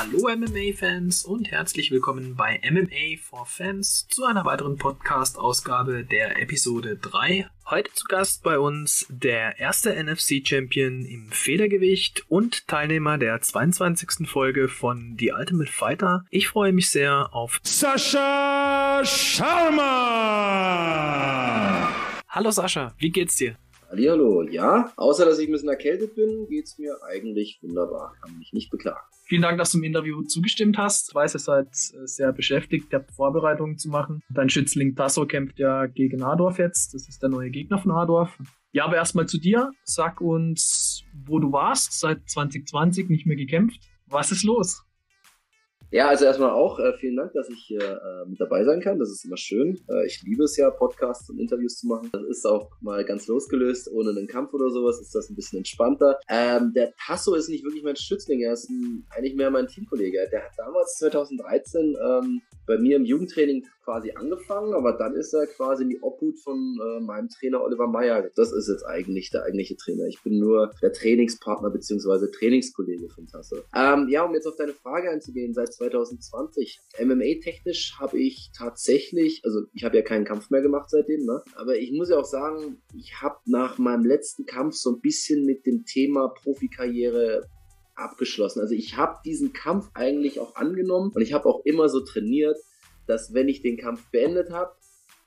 Hallo MMA-Fans und herzlich willkommen bei MMA for Fans zu einer weiteren Podcast-Ausgabe der Episode 3. Heute zu Gast bei uns der erste NFC-Champion im Federgewicht und Teilnehmer der 22. Folge von The Ultimate Fighter. Ich freue mich sehr auf Sascha Sharma! Hallo Sascha, wie geht's dir? Hallihallo, ja. Außer, dass ich ein bisschen erkältet bin, geht's mir eigentlich wunderbar. Kann mich nicht beklagen. Vielen Dank, dass du im Interview zugestimmt hast. Ich weiß, ihr seid äh, sehr beschäftigt, ihr habt Vorbereitungen zu machen. Dein Schützling Tasso kämpft ja gegen Hardorf jetzt. Das ist der neue Gegner von Hardorf. Ja, aber erstmal zu dir. Sag uns, wo du warst, seit 2020 nicht mehr gekämpft. Was ist los? Ja, also erstmal auch äh, vielen Dank, dass ich hier äh, mit dabei sein kann. Das ist immer schön. Äh, ich liebe es ja, Podcasts und Interviews zu machen. Das ist auch mal ganz losgelöst, ohne einen Kampf oder sowas, ist das ein bisschen entspannter. Ähm, der Tasso ist nicht wirklich mein Schützling, er ist ein, eigentlich mehr mein Teamkollege. Der hat damals 2013 ähm, bei mir im Jugendtraining quasi angefangen, aber dann ist er quasi in die Obhut von äh, meinem Trainer Oliver Meyer. Das ist jetzt eigentlich der eigentliche Trainer. Ich bin nur der Trainingspartner bzw. Trainingskollege von Tasse. Ähm, ja, um jetzt auf deine Frage einzugehen, seit 2020 MMA-technisch habe ich tatsächlich, also ich habe ja keinen Kampf mehr gemacht seitdem, ne? aber ich muss ja auch sagen, ich habe nach meinem letzten Kampf so ein bisschen mit dem Thema Profikarriere abgeschlossen. Also ich habe diesen Kampf eigentlich auch angenommen und ich habe auch immer so trainiert, dass wenn ich den Kampf beendet habe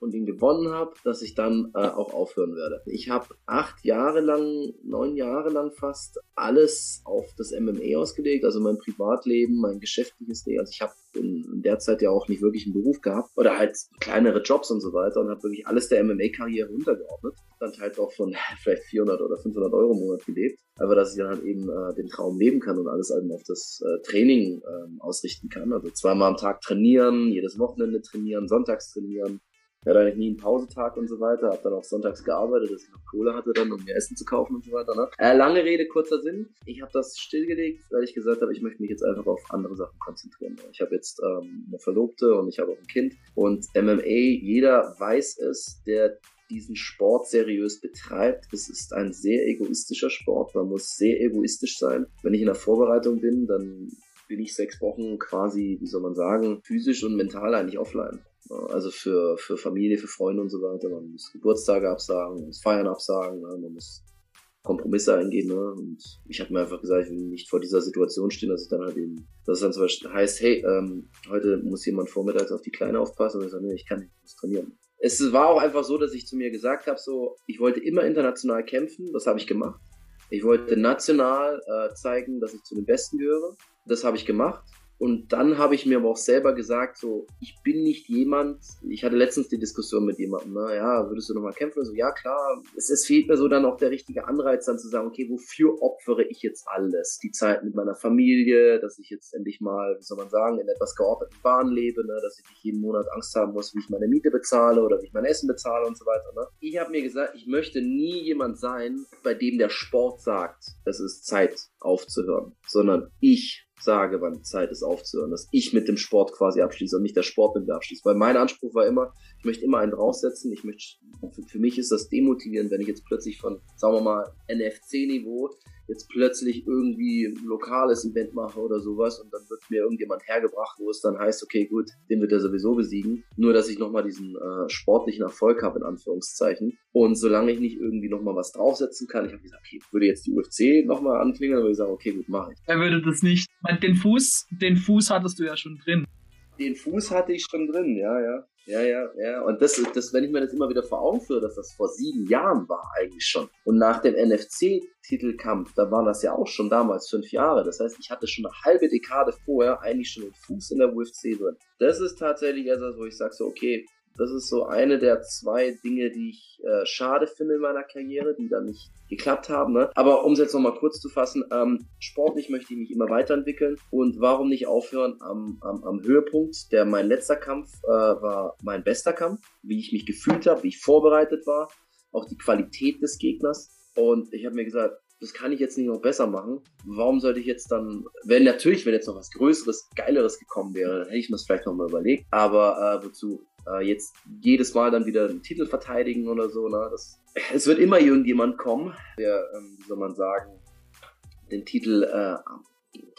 und ihn gewonnen habe, dass ich dann äh, auch aufhören werde. Ich habe acht Jahre lang, neun Jahre lang fast alles auf das MMA ausgelegt, also mein Privatleben, mein geschäftliches Leben. Also ich habe in, in, der Zeit ja auch nicht wirklich einen Beruf gehabt oder halt kleinere Jobs und so weiter und habe wirklich alles der MMA-Karriere untergeordnet. Dann halt auch von vielleicht 400 oder 500 Euro im Monat gelebt, aber dass ich dann halt eben äh, den Traum leben kann und alles eben auf das äh, Training äh, ausrichten kann. Also zweimal am Tag trainieren, jedes Wochenende trainieren, sonntags trainieren, ich hatte eigentlich nie einen Pausetag und so weiter, habe dann auch sonntags gearbeitet, dass ich noch Kohle hatte dann, um mir Essen zu kaufen und so weiter. Ne? Äh, lange Rede, kurzer Sinn. Ich habe das stillgelegt, weil ich gesagt habe, ich möchte mich jetzt einfach auf andere Sachen konzentrieren. Ich habe jetzt ähm, eine Verlobte und ich habe auch ein Kind. Und MMA, jeder weiß es, der diesen Sport seriös betreibt. Es ist ein sehr egoistischer Sport. Man muss sehr egoistisch sein. Wenn ich in der Vorbereitung bin, dann bin ich sechs Wochen quasi, wie soll man sagen, physisch und mental eigentlich offline. Also für, für Familie, für Freunde und so weiter. Man muss Geburtstage absagen, man muss Feiern absagen, ne? man muss Kompromisse eingehen. Ne? Und ich habe mir einfach gesagt, ich will nicht vor dieser Situation stehen, dass ich dann halt eben, dass es dann zum Beispiel heißt, hey, ähm, heute muss jemand vormittags auf die Kleine aufpassen. Und ich sage, nee, ich kann nicht, ich muss trainieren. Es war auch einfach so, dass ich zu mir gesagt habe, so, ich wollte immer international kämpfen, das habe ich gemacht. Ich wollte national äh, zeigen, dass ich zu den Besten gehöre. Das habe ich gemacht. Und dann habe ich mir aber auch selber gesagt, so, ich bin nicht jemand, ich hatte letztens die Diskussion mit jemandem, ne, ja, würdest du nochmal kämpfen? So, ja, klar, es, es fehlt mir so dann auch der richtige Anreiz, dann zu sagen, okay, wofür opfere ich jetzt alles? Die Zeit mit meiner Familie, dass ich jetzt endlich mal, wie soll man sagen, in etwas geordneten Bahn lebe, ne, dass ich nicht jeden Monat Angst haben muss, wie ich meine Miete bezahle oder wie ich mein Essen bezahle und so weiter. Ne? Ich habe mir gesagt, ich möchte nie jemand sein, bei dem der Sport sagt, es ist Zeit aufzuhören, sondern ich sage, wann Zeit ist aufzuhören, dass ich mit dem Sport quasi abschließe und nicht der Sport mit mir abschließt. Weil mein Anspruch war immer, ich möchte immer einen draufsetzen. Ich möchte, für, für mich ist das demotivierend, wenn ich jetzt plötzlich von, sagen wir mal, NFC-Niveau jetzt plötzlich irgendwie ein lokales Event mache oder sowas und dann wird mir irgendjemand hergebracht, wo es dann heißt, okay, gut, den wird er sowieso besiegen. Nur, dass ich nochmal diesen äh, sportlichen Erfolg habe, in Anführungszeichen. Und solange ich nicht irgendwie nochmal was draufsetzen kann, ich habe gesagt, okay, würde jetzt die UFC nochmal anklingen, dann würde ich sagen, okay, gut, mache ich. Er würde das nicht. Den Fuß, den Fuß hattest du ja schon drin. Den Fuß hatte ich schon drin, ja, ja. Ja, ja, ja. Und das, das, wenn ich mir das immer wieder vor Augen führe, dass das vor sieben Jahren war eigentlich schon. Und nach dem NFC-Titelkampf, da waren das ja auch schon damals fünf Jahre. Das heißt, ich hatte schon eine halbe Dekade vorher eigentlich schon den Fuß in der UFC drin. Das ist tatsächlich etwas, wo ich sage so, okay, das ist so eine der zwei Dinge, die ich äh, schade finde in meiner Karriere, die dann nicht geklappt haben. Ne? Aber um es jetzt nochmal kurz zu fassen, ähm, sportlich möchte ich mich immer weiterentwickeln und warum nicht aufhören am, am, am Höhepunkt, der mein letzter Kampf äh, war mein bester Kampf, wie ich mich gefühlt habe, wie ich vorbereitet war, auch die Qualität des Gegners. Und ich habe mir gesagt, das kann ich jetzt nicht noch besser machen. Warum sollte ich jetzt dann, wenn natürlich, wenn jetzt noch was Größeres, Geileres gekommen wäre, dann hätte ich mir das vielleicht nochmal überlegt. Aber äh, wozu äh, jetzt jedes Mal dann wieder einen Titel verteidigen oder so. Ne? Das, es wird immer irgendjemand kommen, der, ähm, wie soll man sagen, den Titel äh,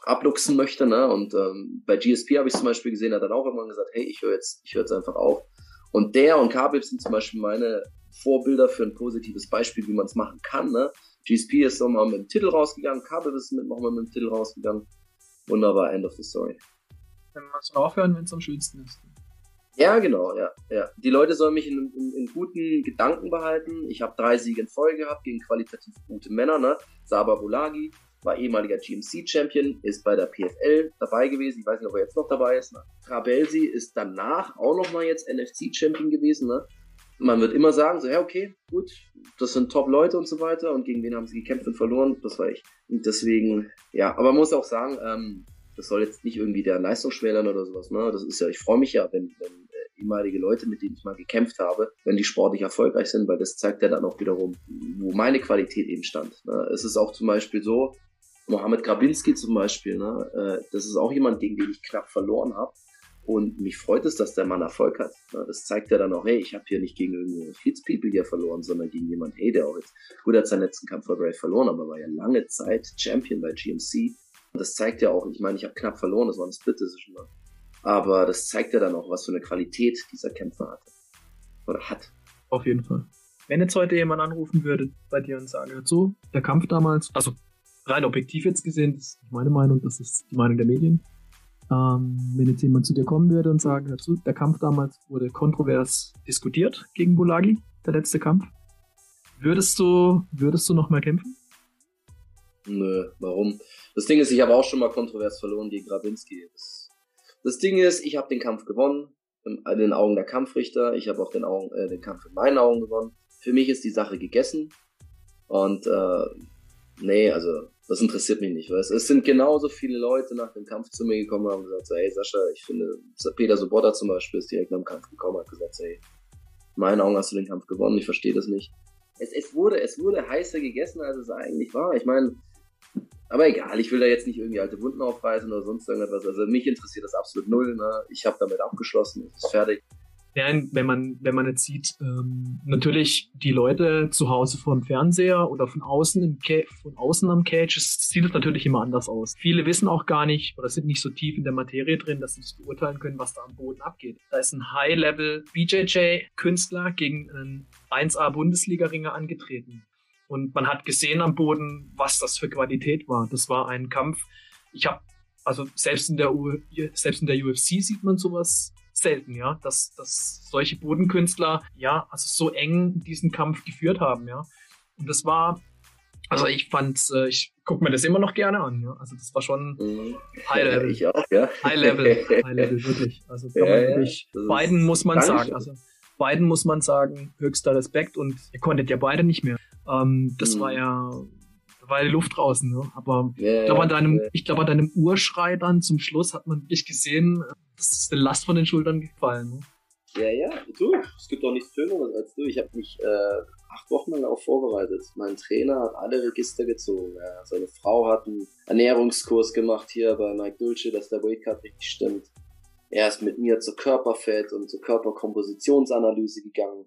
abluchsen möchte. Ne? Und ähm, bei GSP habe ich zum Beispiel gesehen, hat dann auch irgendwann gesagt, hey, ich höre jetzt, ich jetzt einfach auf. Und der und Khabib sind zum Beispiel meine Vorbilder für ein positives Beispiel, wie man es machen kann. Ne? GSP ist nochmal mit dem Titel rausgegangen, Khabib ist nochmal mit dem Titel rausgegangen. Wunderbar, end of the story. Wenn man es aufhören, wenn es am schönsten ist. Ja, genau, ja, ja. Die Leute sollen mich in, in, in guten Gedanken behalten. Ich habe drei Siege in Folge gehabt gegen qualitativ gute Männer, ne? Saba Bulagi war ehemaliger GMC-Champion, ist bei der PFL dabei gewesen. Ich weiß nicht, ob er jetzt noch dabei ist. Ne? Trabelsi ist danach auch nochmal jetzt NFC-Champion gewesen, ne? Man wird immer sagen, so, ja, okay, gut, das sind Top-Leute und so weiter. Und gegen wen haben sie gekämpft und verloren? Das war ich. Und deswegen, ja, aber man muss auch sagen, ähm, das soll jetzt nicht irgendwie der Leistung schmälern oder sowas. Ne? Das ist ja, ich freue mich ja, wenn, wenn ehemalige Leute, mit denen ich mal gekämpft habe, wenn die sportlich erfolgreich sind, weil das zeigt ja dann auch wiederum, wo meine Qualität eben stand. Ne? Es ist auch zum Beispiel so, Mohamed Grabinski zum Beispiel, ne? Äh, das ist auch jemand, gegen den ich knapp verloren habe. Und mich freut es, dass der Mann Erfolg hat. Ne? Das zeigt ja dann auch, hey, ich habe hier nicht gegen irgendeine Fitzpeople hier verloren, sondern gegen jemanden, hey, der auch jetzt, gut, hat seinen letzten Kampf vor Brave verloren, aber war ja lange Zeit Champion bei GMC. Und das zeigt ja auch, ich meine, ich habe knapp verloren, das war eine Split Decision. Aber das zeigt ja dann auch, was für eine Qualität dieser Kämpfer hatte. Oder hat. Auf jeden Fall. Wenn jetzt heute jemand anrufen würde bei dir und sagen, so, der Kampf damals, also rein objektiv jetzt gesehen, das ist nicht meine Meinung, das ist die Meinung der Medien. Ähm, wenn jetzt jemand zu dir kommen würde und sagen, dazu, der Kampf damals wurde kontrovers diskutiert gegen Bulagi, der letzte Kampf, würdest du, würdest du noch mal kämpfen? Nö, warum? Das Ding ist, ich habe auch schon mal kontrovers verloren gegen Grabinski. Das, das Ding ist, ich habe den Kampf gewonnen, in den Augen der Kampfrichter. Ich habe auch den, Augen, äh, den Kampf in meinen Augen gewonnen. Für mich ist die Sache gegessen. Und äh, nee, also das interessiert mich nicht. Weißt? Es sind genauso viele Leute nach dem Kampf zu mir gekommen und haben gesagt, hey Sascha, ich finde, Peter Sobotta zum Beispiel ist direkt nach dem Kampf gekommen und hat gesagt, hey, in meinen Augen hast du den Kampf gewonnen, ich verstehe das nicht. Es, es, wurde, es wurde heißer gegessen, als es eigentlich war. Ich meine, aber egal, ich will da jetzt nicht irgendwie alte Wunden aufreißen oder sonst irgendetwas. Also mich interessiert das absolut null. Ne? Ich habe damit abgeschlossen, es ist fertig. Ja, wenn man, wenn man jetzt sieht, ähm, natürlich die Leute zu Hause vor dem Fernseher oder von außen im Ca von außen am Cage, es sieht natürlich immer anders aus. Viele wissen auch gar nicht oder sind nicht so tief in der Materie drin, dass sie das beurteilen können, was da am Boden abgeht. Da ist ein High-Level BJJ-Künstler gegen einen 1A-Bundesliga-Ringer angetreten. Und man hat gesehen am Boden, was das für Qualität war. Das war ein Kampf. Ich habe also selbst in der U selbst in der UFC sieht man sowas selten, ja, dass, dass solche Bodenkünstler, ja, also so eng diesen Kampf geführt haben, ja. Und das war, also ich fand, äh, ich gucke mir das immer noch gerne an, ja. Also das war schon mhm. High Level. Ich auch, ja. High Level, High Level, wirklich. Also ja, wirklich, ja, beiden muss man sagen, also beiden muss man sagen, höchster Respekt und ihr konntet ja beide nicht mehr. Ähm, das mhm. war ja war die Luft draußen, ne? Aber yeah, ich glaube, an deinem, yeah. ich glaube, an deinem Urschrei dann zum Schluss hat man wirklich gesehen, das ist eine Last von den Schultern gefallen. Ne? Ja, ja, du, es gibt auch nichts Schöneres als du. Ich habe mich äh, acht Wochen lang darauf vorbereitet. Mein Trainer hat alle Register gezogen. Ja. Seine Frau hat einen Ernährungskurs gemacht hier bei Mike Dulce, dass der Weightcut richtig stimmt. Er ist mit mir zur Körperfett und zur Körperkompositionsanalyse gegangen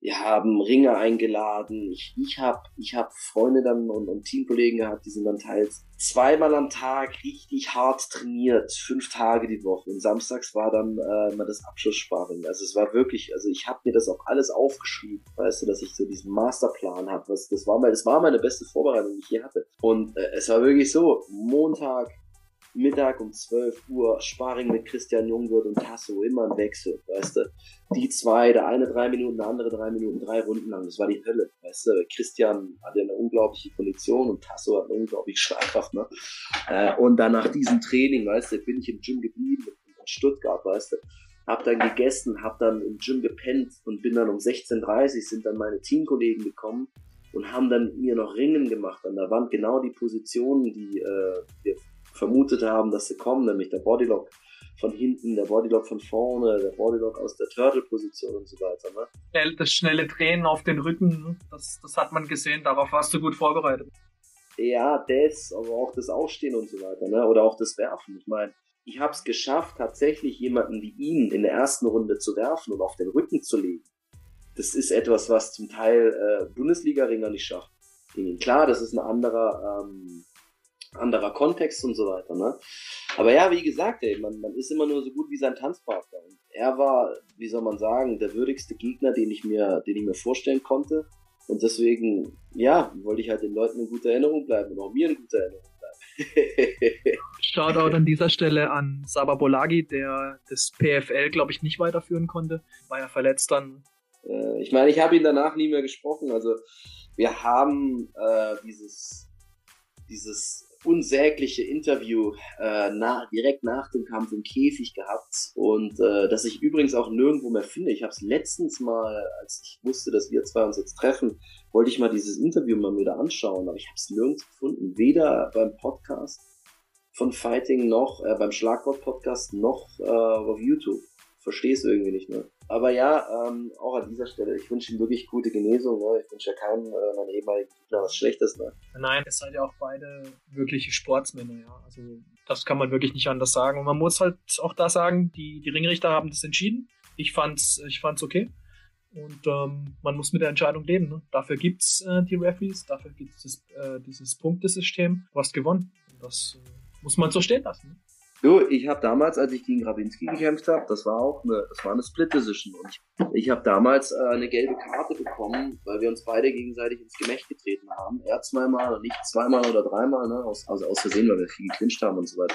wir haben Ringe eingeladen. Ich, ich habe ich hab Freunde dann und, und Teamkollegen gehabt, die sind dann teils zweimal am Tag richtig hart trainiert, fünf Tage die Woche. Und samstags war dann äh, mal das Abschlusssparring. Also es war wirklich, also ich habe mir das auch alles aufgeschrieben, weißt du, dass ich so diesen Masterplan habe. Das war mal, das war meine beste Vorbereitung, die ich je hatte. Und äh, es war wirklich so, Montag Mittag um 12 Uhr Sparring mit Christian Jungwirth und Tasso, immer ein Wechsel, weißt du. Die zwei, der eine drei Minuten, der andere drei Minuten, drei Runden lang, das war die Hölle, weißt du. Christian hatte eine unglaubliche Kondition und Tasso hat eine unglaubliche Schlagkraft, ne. Äh, und dann nach diesem Training, weißt du, bin ich im Gym geblieben, in Stuttgart, weißt du. Hab dann gegessen, hab dann im Gym gepennt und bin dann um 16.30 Uhr sind dann meine Teamkollegen gekommen und haben dann mir noch Ringen gemacht an der Wand, genau die Positionen, die äh, wir vermutet haben, dass sie kommen, nämlich der Bodylock von hinten, der Bodylock von vorne, der Bodylock aus der Turtle-Position und so weiter. Ne? Das schnelle Drehen auf den Rücken, ne? das, das hat man gesehen, darauf warst du gut vorbereitet. Ja, das, aber auch das Aufstehen und so weiter, ne? oder auch das Werfen. Ich meine, ich habe es geschafft, tatsächlich jemanden wie ihn in der ersten Runde zu werfen und auf den Rücken zu legen. Das ist etwas, was zum Teil äh, Bundesliga-Ringer nicht schafft. Klar, das ist ein anderer ähm, anderer Kontext und so weiter. Ne? Aber ja, wie gesagt, ey, man, man ist immer nur so gut wie sein Tanzpartner. Und er war, wie soll man sagen, der würdigste Gegner, den ich mir, den ich mir vorstellen konnte. Und deswegen, ja, wollte ich halt den Leuten in guter Erinnerung bleiben und auch mir in guter Erinnerung bleiben. Shoutout an dieser Stelle an Saba Bolagi, der das PFL, glaube ich, nicht weiterführen konnte. War ja verletzt dann. Äh, ich meine, ich habe ihn danach nie mehr gesprochen. Also wir haben äh, dieses, dieses unsägliche Interview äh, nach, direkt nach dem Kampf im Käfig gehabt und äh, das ich übrigens auch nirgendwo mehr finde. Ich habe es letztens mal, als ich wusste, dass wir zwei uns jetzt treffen, wollte ich mal dieses Interview mal wieder anschauen, aber ich habe es nirgends gefunden. Weder beim Podcast von Fighting noch äh, beim Schlagwort-Podcast noch äh, auf YouTube. Verstehe es irgendwie nicht mehr. Aber ja, ähm, auch an dieser Stelle, ich wünsche ihm wirklich gute Genesung. Ne? Ich wünsche ja keinem äh, meinen ehemaligen Gegner was Schlechtes. Ne? Nein, es seid ja auch beide wirkliche Sportsmänner, ja. Also das kann man wirklich nicht anders sagen. Und man muss halt auch da sagen, die, die Ringrichter haben das entschieden. Ich fand's, ich fand's okay. Und ähm, man muss mit der Entscheidung leben. Ne? Dafür gibt's äh, die Referees, dafür gibt's das, äh, dieses Punktesystem. Du hast gewonnen. Und das äh, muss man so stehen lassen. Ne? Du, ich habe damals, als ich gegen Grabinski gekämpft habe, das war auch eine, das war eine Split Decision und ich, ich habe damals äh, eine gelbe Karte bekommen, weil wir uns beide gegenseitig ins Gemächt getreten haben. Er zweimal und ich zweimal oder dreimal, ne? aus, also aus Versehen, weil wir viel geklincht haben und so weiter.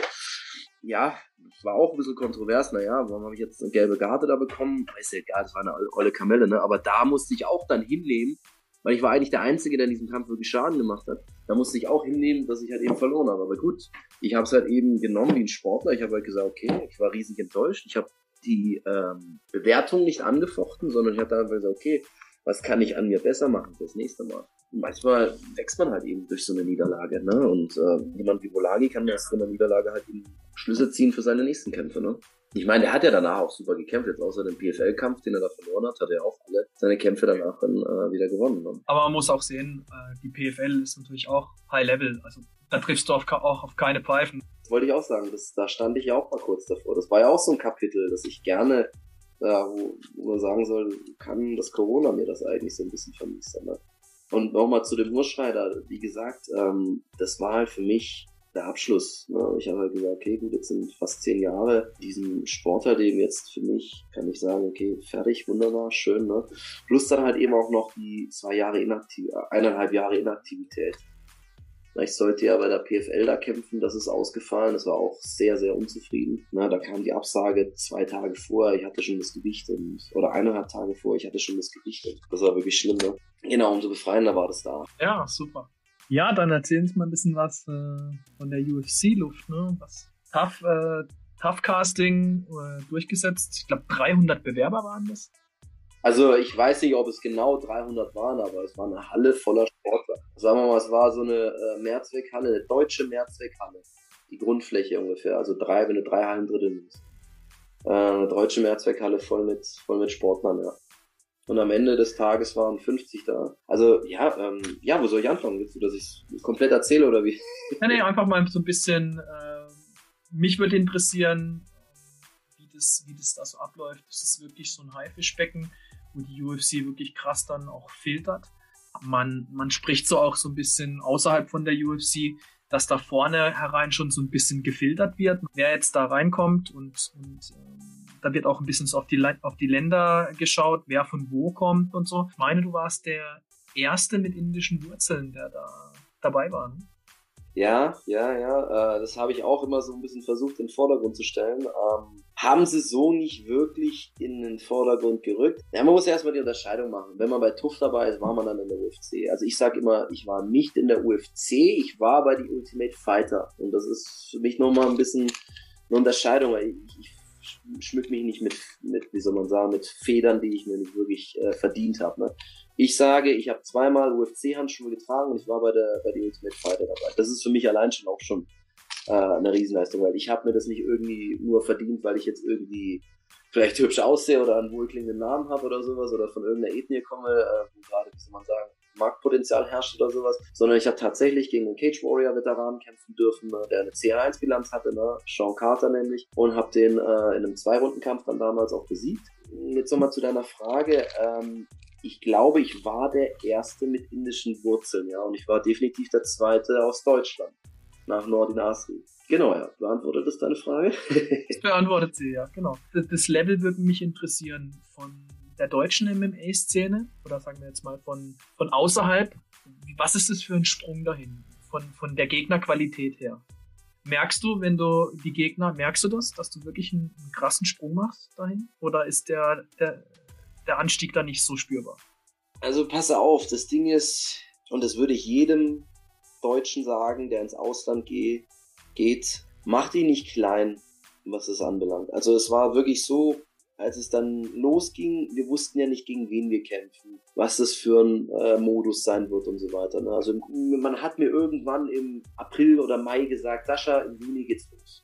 Ja, war auch ein bisschen kontrovers. Naja, warum habe ich jetzt eine gelbe Karte da bekommen? Ist ja egal, das war eine olle Kamelle, ne? Aber da musste ich auch dann hinnehmen, weil ich war eigentlich der Einzige, der in diesem Kampf wirklich Schaden gemacht hat. Da musste ich auch hinnehmen, dass ich halt eben verloren habe. Aber gut, ich habe es halt eben genommen wie ein Sportler. Ich habe halt gesagt, okay, ich war riesig enttäuscht. Ich habe die ähm, Bewertung nicht angefochten, sondern ich habe einfach gesagt, okay, was kann ich an mir besser machen fürs nächste Mal? Und manchmal wächst man halt eben durch so eine Niederlage, ne? Und äh, jemand wie Volagi kann aus so einer Niederlage halt eben Schlüsse ziehen für seine nächsten Kämpfe, ne? Ich meine, der hat ja danach auch super gekämpft. Jetzt außer dem PFL-Kampf, den er da verloren hat, hat er auch alle seine Kämpfe danach dann äh, wieder gewonnen. Ne? Aber man muss auch sehen, äh, die PFL ist natürlich auch High Level. Also da triffst du auf, auch auf keine Pfeifen. Das wollte ich auch sagen. Das, da stand ich ja auch mal kurz davor. Das war ja auch so ein Kapitel, das ich gerne, äh, wo, wo man sagen soll, kann das Corona mir das eigentlich so ein bisschen vermiesen. Ne? Und nochmal zu dem Urschreider, wie gesagt, ähm, das war halt für mich der Abschluss. Ne? Ich habe halt gesagt, okay, gut, jetzt sind fast zehn Jahre diesem Sportleben jetzt für mich, kann ich sagen, okay, fertig, wunderbar, schön, ne? Plus dann halt eben auch noch die zwei Jahre Inaktiv eineinhalb Jahre Inaktivität. Ich sollte ja bei der PFL da kämpfen, das ist ausgefallen. Das war auch sehr, sehr unzufrieden. Na, da kam die Absage zwei Tage vor, ich hatte schon das Gewicht und, oder eineinhalb Tage vor, ich hatte schon das Gewicht. Das war wirklich schlimm, ne? Genau, umso befreiender war das da. Ja, super. Ja, dann erzählen Sie mal ein bisschen was äh, von der UFC-Luft, ne? Was Tough, äh, Tough Casting äh, durchgesetzt. Ich glaube, 300 Bewerber waren das. Also ich weiß nicht, ob es genau 300 waren, aber es war eine Halle voller Sportler. Sagen wir mal, es war so eine äh, Mehrzweckhalle, eine deutsche Mehrzweckhalle. Die Grundfläche ungefähr, also drei, wenn du drei Hallen drin bist. Äh, eine deutsche Mehrzweckhalle voll mit, voll mit Sportlern, ja. Und am Ende des Tages waren 50 da. Also, ja, ähm, ja, wo soll ich anfangen? Willst du, dass ich es komplett erzähle oder wie? Nee, nee, einfach mal so ein bisschen, äh, mich würde interessieren, wie das, wie das da so abläuft. Ist es wirklich so ein Haifischbecken, wo die UFC wirklich krass dann auch filtert? Man, man spricht so auch so ein bisschen außerhalb von der UFC, dass da vorne herein schon so ein bisschen gefiltert wird, wer jetzt da reinkommt und, und ähm, da wird auch ein bisschen so auf die, auf die Länder geschaut, wer von wo kommt und so. Ich meine, du warst der Erste mit indischen Wurzeln, der da dabei war. Ne? Ja, ja, ja. Äh, das habe ich auch immer so ein bisschen versucht in den Vordergrund zu stellen. Ähm, haben sie so nicht wirklich in den Vordergrund gerückt. Ja, man muss erstmal die Unterscheidung machen. Wenn man bei TUF dabei ist, war man dann in der UFC. Also ich sage immer, ich war nicht in der UFC, ich war bei die Ultimate Fighter. Und das ist für mich nochmal ein bisschen eine Unterscheidung. Ich, ich schmück mich nicht mit, mit, wie soll man sagen, mit Federn, die ich mir nicht wirklich äh, verdient habe. Ne? Ich sage, ich habe zweimal UFC-Handschuhe getragen und ich war bei der bei der Ultimate Fighter dabei. Das ist für mich allein schon auch schon äh, eine Riesenleistung, weil ich habe mir das nicht irgendwie nur verdient, weil ich jetzt irgendwie vielleicht hübsch aussehe oder einen wohlklingenden Namen habe oder sowas oder von irgendeiner Ethnie komme, äh, wo gerade, wie soll man sagen, Marktpotenzial herrscht oder sowas, sondern ich habe tatsächlich gegen einen Cage Warrior Veteran kämpfen dürfen, ne, der eine CR1 Bilanz hatte, ne, Sean Carter nämlich, und habe den äh, in einem Zwei-Runden-Kampf dann damals auch besiegt. Jetzt nochmal zu deiner Frage. Ähm, ich glaube, ich war der Erste mit indischen Wurzeln, ja, und ich war definitiv der Zweite aus Deutschland. nach Nordin Asri. Genau, ja. Beantwortet das deine Frage? das beantwortet sie, ja, genau. Das Level würde mich interessieren von der deutschen MMA-Szene oder sagen wir jetzt mal von, von außerhalb. Was ist das für ein Sprung dahin? Von, von der Gegnerqualität her. Merkst du, wenn du die Gegner, merkst du das, dass du wirklich einen, einen krassen Sprung machst dahin? Oder ist der, der, der Anstieg da nicht so spürbar? Also pass auf, das Ding ist, und das würde ich jedem Deutschen sagen, der ins Ausland geht, geht, mach die nicht klein, was das anbelangt. Also es war wirklich so, als es dann losging, wir wussten ja nicht, gegen wen wir kämpfen, was das für ein äh, Modus sein wird und so weiter. Ne? Also man hat mir irgendwann im April oder Mai gesagt, Sascha, im Juni geht's los.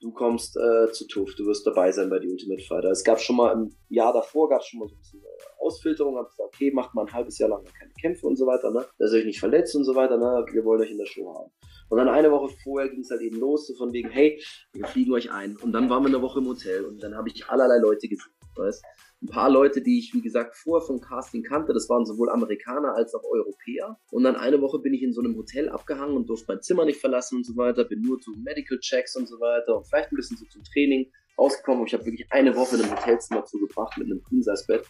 Du kommst äh, zu TUF, du wirst dabei sein bei die Ultimate Fighter. Es gab schon mal im Jahr davor, gab es schon mal so ein bisschen äh, Ausfilterung, hab gesagt, okay, macht mal ein halbes Jahr lang keine Kämpfe und so weiter, ne? Dass ihr euch nicht verletzt und so weiter, ne? Wir wollen euch in der Show haben. Und dann eine Woche vorher ging es halt eben los, so von wegen, hey, wir fliegen euch ein. Und dann waren wir eine Woche im Hotel und dann habe ich allerlei Leute gesehen, weißt ein paar Leute, die ich, wie gesagt, vorher vom Casting kannte. Das waren sowohl Amerikaner als auch Europäer. Und dann eine Woche bin ich in so einem Hotel abgehangen und durfte mein Zimmer nicht verlassen und so weiter. Bin nur zu Medical Checks und so weiter und vielleicht ein bisschen so zum Training rausgekommen. Ich habe wirklich eine Woche in einem Hotelzimmer zugebracht mit einem Queen-Size-Bett.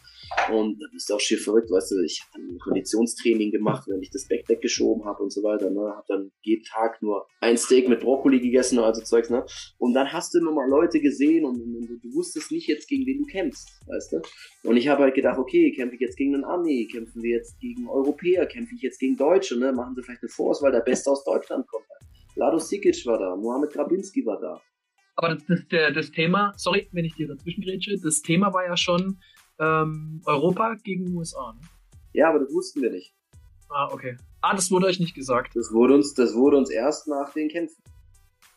Und da bist du auch schier verrückt, weißt du, ich habe ein Konditionstraining gemacht, wenn ich das Backdeck geschoben habe und so weiter. Ne? Habe dann jeden Tag nur ein Steak mit Brokkoli gegessen und also Zeugs. Ne? Und dann hast du immer mal Leute gesehen und, und, und du wusstest nicht jetzt, gegen wen du kämpfst, weißt du. Und ich habe halt gedacht, okay, kämpfe ich jetzt gegen einen Armee, kämpfen wir jetzt gegen Europäer, kämpfe ich jetzt gegen Deutsche, ne? machen sie vielleicht eine Force, weil der Beste aus Deutschland kommt. Lado Sikic war da, Mohamed Grabinski war da. Aber das, das, der, das Thema, sorry, wenn ich dir dazwischen grätsche, das Thema war ja schon ähm, Europa gegen USA. Ne? Ja, aber das wussten wir nicht. Ah, okay. Ah, das wurde euch nicht gesagt. Das wurde uns, das wurde uns erst nach den Kämpfen.